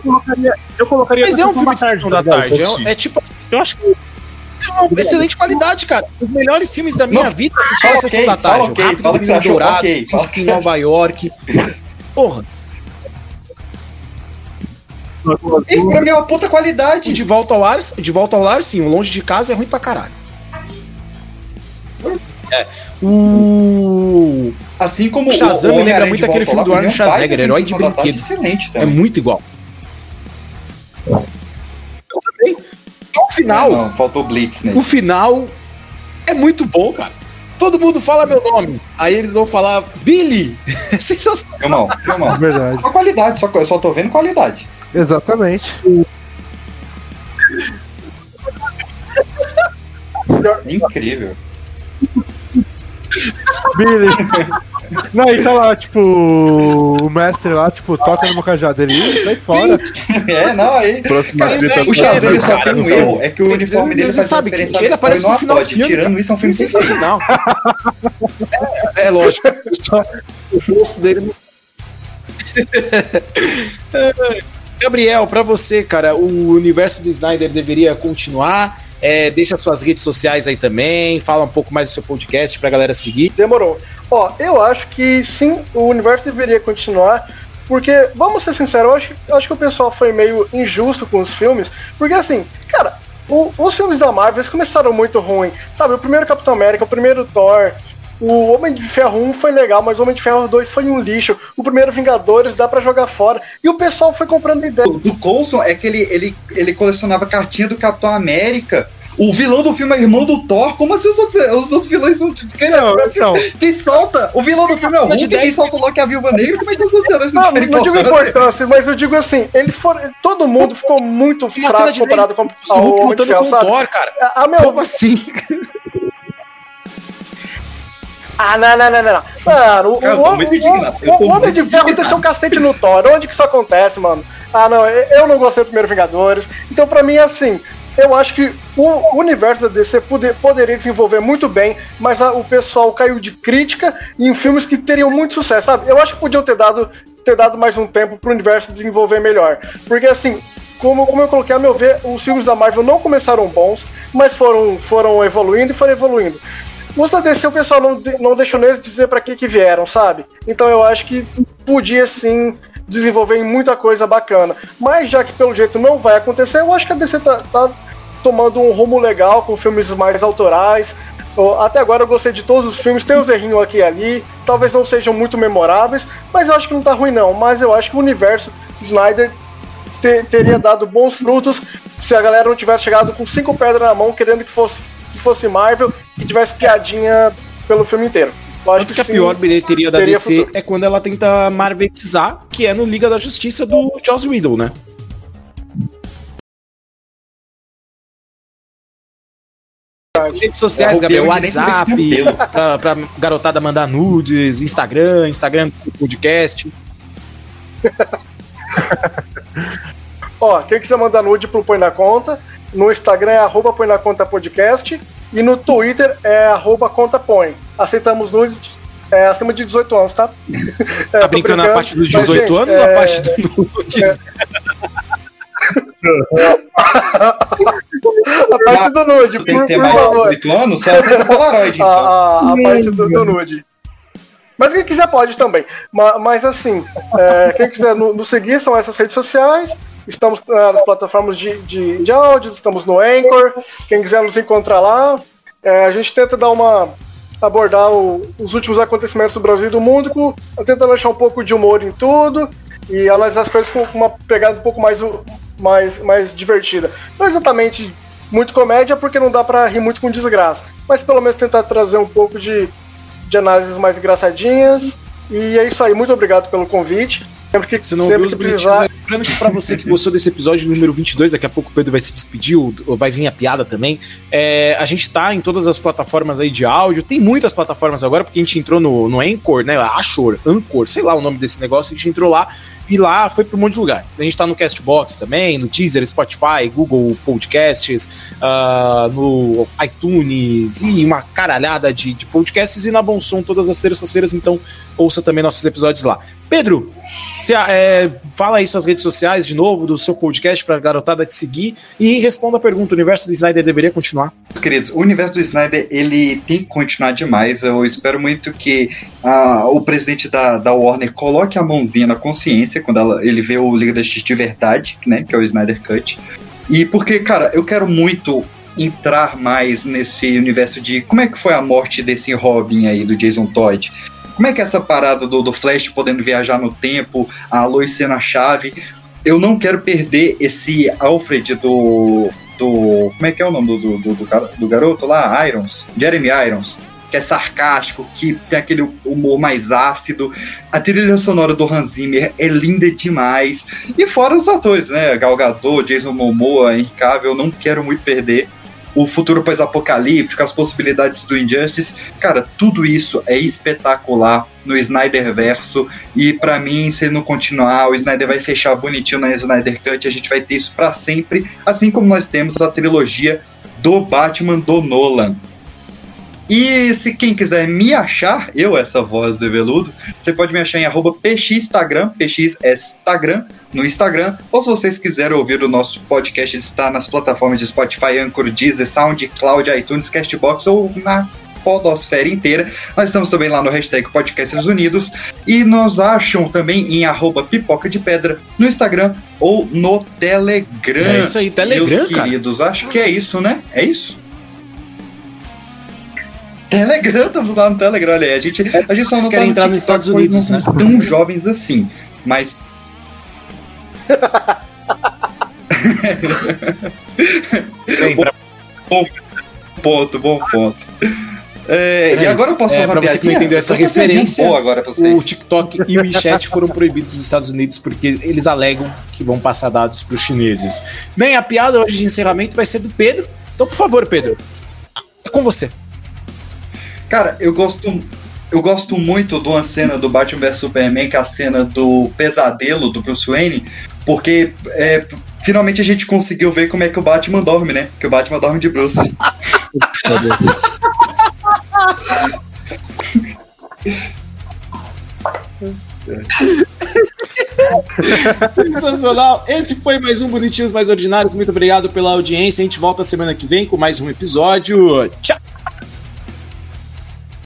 S6: colocaria, eu colocaria
S1: Mas é um filme de sessão da
S6: tá
S1: tarde. É, é tipo assim,
S6: Eu acho que
S1: é uma excelente qualidade, cara. Os melhores filmes da minha
S5: Não,
S1: vida assisti
S5: fala
S1: a sessão da
S5: fala
S1: tarde.
S5: ok,
S1: o Rápido
S5: fala que você achou
S1: Dourado,
S5: ok, fala que
S1: em Nova York. Porra,
S5: Isso pra mim é uma puta qualidade.
S1: De Volta ao Lar, De Volta ao Lar, sim. O Longe de Casa é ruim pra caralho. É. O...
S5: Assim como
S1: O Shazam me lembra muito aquele filme do Arnold
S5: é baita
S1: Schwarzenegger, herói de
S5: da Tarde
S1: brinquedo.
S5: Excelente,
S1: É
S5: também.
S1: muito igual. Eu também. O final,
S5: Não, faltou Blitz nele.
S1: o final é muito bom, cara. Todo mundo fala meu nome. Aí eles vão falar Billy. [LAUGHS] É sensacional.
S5: Filmão, filmão. [LAUGHS]
S2: Verdade.
S5: Só qualidade, só, eu só tô vendo qualidade.
S2: Exatamente.
S5: É incrível.
S2: Billy. [LAUGHS] Não, e tá lá, tipo, o mestre lá, tipo, toca no meu cajado. Ele sai fora. [LAUGHS]
S5: É, não, aí.
S6: próxima
S1: Cara,
S6: treta
S1: é
S5: O
S6: do
S5: Shazam ele
S1: incrível,
S5: só tem um erro, é que o uniforme dele faz
S1: sabe
S5: diferença
S1: que ele aparece no final do filme,
S5: Tirando isso, é um filme sensacional.
S1: Sensacional. [LAUGHS] é, é lógico. O rosto dele. [LAUGHS] Gabriel, pra você, cara, o universo do Snyder deveria continuar. É, deixa suas redes sociais aí também. Fala um pouco mais do seu podcast pra galera seguir.
S4: Demorou. Ó, eu acho que sim, o universo deveria continuar. Porque, vamos ser sinceros, eu acho, eu acho que o pessoal foi meio injusto com os filmes. Porque, assim, cara, o- os filmes da Marvel começaram muito ruim. Sabe, o primeiro Capitão América, o primeiro Thor, o Homem de Ferro 1 foi legal, mas o Homem de Ferro 2 foi um lixo. O primeiro Vingadores dá pra jogar fora. E o pessoal foi comprando ideia.
S5: O do Coulson é que ele, ele, ele colecionava cartinha do Capitão América. O vilão do filme é irmão do Thor. Como assim os outros, os outros vilões não. Quem,
S2: Não, então.
S5: quem solta? O vilão do filme é o
S1: De
S5: Hulk, quem
S1: 10.
S5: solta o Loki é a Viúva Negra. Como é que os outros heróis não
S4: Não,
S5: tiveram
S4: não digo
S5: importância?
S4: importância, mas eu digo assim, eles foram. Todo mundo ficou muito fraco
S1: de
S4: comparado com
S1: O Hulk lutando com o? Thor, cara.
S4: Ah, meu,
S1: Como assim? [LAUGHS]
S4: Ah, não, não, não, não. Mano,
S5: tô
S4: o-
S5: muito
S4: o- o- Homem de Ferro desceu um cacete no Thor. Onde que isso acontece, mano? Ah, não, eu não gostei do primeiro Vingadores. Então, pra mim, assim, eu acho que o universo da DC poder- poderia desenvolver muito bem, mas a- o pessoal caiu de crítica em filmes que teriam muito sucesso, sabe? Eu acho que podiam ter dado, ter dado mais um tempo pro universo desenvolver melhor. Porque, assim, como, como eu coloquei, a meu ver, os filmes da Marvel não começaram bons, mas foram, foram evoluindo e foram evoluindo. Os da o pessoal não, não deixou nem dizer pra que que vieram, sabe? Então eu acho que podia sim desenvolver em muita coisa bacana. Mas já que pelo jeito não vai acontecer, eu acho que a DC tá, tá tomando um rumo legal com filmes mais autorais. Até agora eu gostei de todos os filmes, tem uns errinhos aqui e ali, talvez não sejam muito memoráveis, mas eu acho que não tá ruim não. Mas eu acho que o universo Snyder te- teria dado bons frutos se a galera não tivesse chegado com cinco pedras na mão querendo que fosse, que fosse Marvel e tivesse piadinha pelo filme inteiro.
S1: Tanto que a
S4: sim,
S1: pior bilheteria da DC
S4: futuro.
S1: é quando ela tenta marvetizar, que é no Liga da Justiça do Joss Whedon, né? Redes sociais,
S5: É,
S1: Gabriel, WhatsApp, pra, pra garotada mandar nudes, Instagram, Instagram podcast. [LAUGHS]
S4: Ó, quem quiser mandar nude pro Põe na Conta, no Instagram é arroba Põe na Conta Podcast e no Twitter é arroba Conta Põe. Aceitamos nudes é, acima de 18 anos, tá? É,
S1: Tá brincando a parte dos
S4: mas,
S1: 18
S4: gente,
S1: anos ou a
S4: é,
S1: parte do nudes?
S4: A parte do nude,
S5: Tem
S4: por,
S5: que ter mais de
S4: favor.
S5: 18 anos, só aceita [LAUGHS] Polaroid,
S4: a,
S5: então.
S4: a, a parte do, do nude. Mas quem quiser pode também. Ma- Mas, assim, é, quem quiser no- nos seguir são essas redes sociais. Estamos nas plataformas de, de, de áudio, estamos no Anchor. Quem quiser nos encontrar lá. É, a gente tenta dar uma. abordar o- os últimos acontecimentos do Brasil e do mundo, tentando achar um pouco de humor em tudo e analisar as coisas com uma pegada um pouco mais, mais, mais divertida. Não exatamente muito comédia, porque não dá pra rir muito com desgraça. Mas pelo menos tentar trazer um pouco de, de análises mais engraçadinhas. E é isso aí, muito obrigado pelo convite. Sempre que,
S1: Se não ouviu os
S4: precisar,
S1: bonitinhos Lembrando que pra você que gostou desse episódio número 22, daqui a pouco o Pedro vai se despedir, ou vai vir a piada também. É, a gente tá em todas as plataformas aí de áudio, tem muitas plataformas agora, porque a gente entrou no, no Anchor, né? Ashore, Anchor, sei lá o nome desse negócio, a gente entrou lá e lá foi para um monte de lugar. A gente tá no Castbox também, no Teaser, Spotify, Google Podcasts, uh, no iTunes e uma caralhada de, de podcasts e na Bom Som todas as terças-feiras, então ouça também nossos episódios lá. Pedro, você, é, fala aí suas redes sociais de novo, do seu podcast para a garotada te seguir e responda a pergunta: o universo do Snyder deveria continuar?
S5: Queridos, o universo do Snyder ele tem que continuar demais. Eu espero muito que uh, o presidente da, da Warner coloque a mãozinha na consciência quando ela, ele vê o Liga da Justiça de verdade, né, que é o Snyder Cut. E porque, cara, eu quero muito entrar mais nesse universo de como é que foi a morte desse Robin aí, do Jason Todd. Como é que é essa parada do, do Flash podendo viajar no tempo, a Lois sendo a chave? Eu não quero perder esse Alfred do. do como é que é o nome do, do, do, do garoto lá? Irons? Jeremy Irons que é sarcástico, que tem aquele humor mais ácido. A trilha sonora do Hans Zimmer é linda demais. E fora os atores, né? Gal Gadot, Jason Momoa, Henry Cavill, eu não quero muito perder o futuro pós-apocalíptico, as possibilidades do Injustice, cara, tudo isso é espetacular no Snyder Verso. E para mim, se não continuar, o Snyder vai fechar bonitinho na Snyder Cut, a gente vai ter isso para sempre, assim como nós temos a trilogia do Batman do Nolan. E se quem quiser me achar, eu, essa voz de veludo, você pode me achar em arroba pxinstagram, pxinstagram, no Instagram, ou se vocês quiserem ouvir o nosso podcast, ele está nas plataformas de Spotify, Anchor, Deezer, SoundCloud, iTunes, Castbox ou na podosfera inteira. Nós estamos também lá no hashtag Podcasters Unidos e nos acham também em arroba pipoca de pedra no Instagram ou no Telegram. É
S1: isso aí, Telegram,
S5: Meus queridos, acho que é isso, né? É isso? Telegram, estamos lá no Telegram, olha aí. A gente, a gente
S1: só não querem tá entrar nos Estados Unidos,
S5: não somos né? tão jovens assim, mas. [LAUGHS] Bem, pra... bom ponto, bom ponto. É, e agora eu posso
S1: é, pra você que não entendeu essa referência,
S5: agora
S1: o TikTok e o WeChat foram proibidos nos Estados Unidos porque eles alegam que vão passar dados para os chineses. Bem, a piada hoje de encerramento vai ser do Pedro. Então, por favor, Pedro, é com você.
S5: Cara, eu gosto. Eu gosto muito de uma cena do Batman vs Superman, que é a cena do pesadelo do Bruce Wayne, porque é, finalmente a gente conseguiu ver como é que o Batman dorme, né? Que o Batman dorme de Bruce.
S1: Sensacional. Esse foi mais um Bonitinhos Mais Ordinários. Muito obrigado pela audiência. A gente volta semana que vem com mais um episódio. Tchau.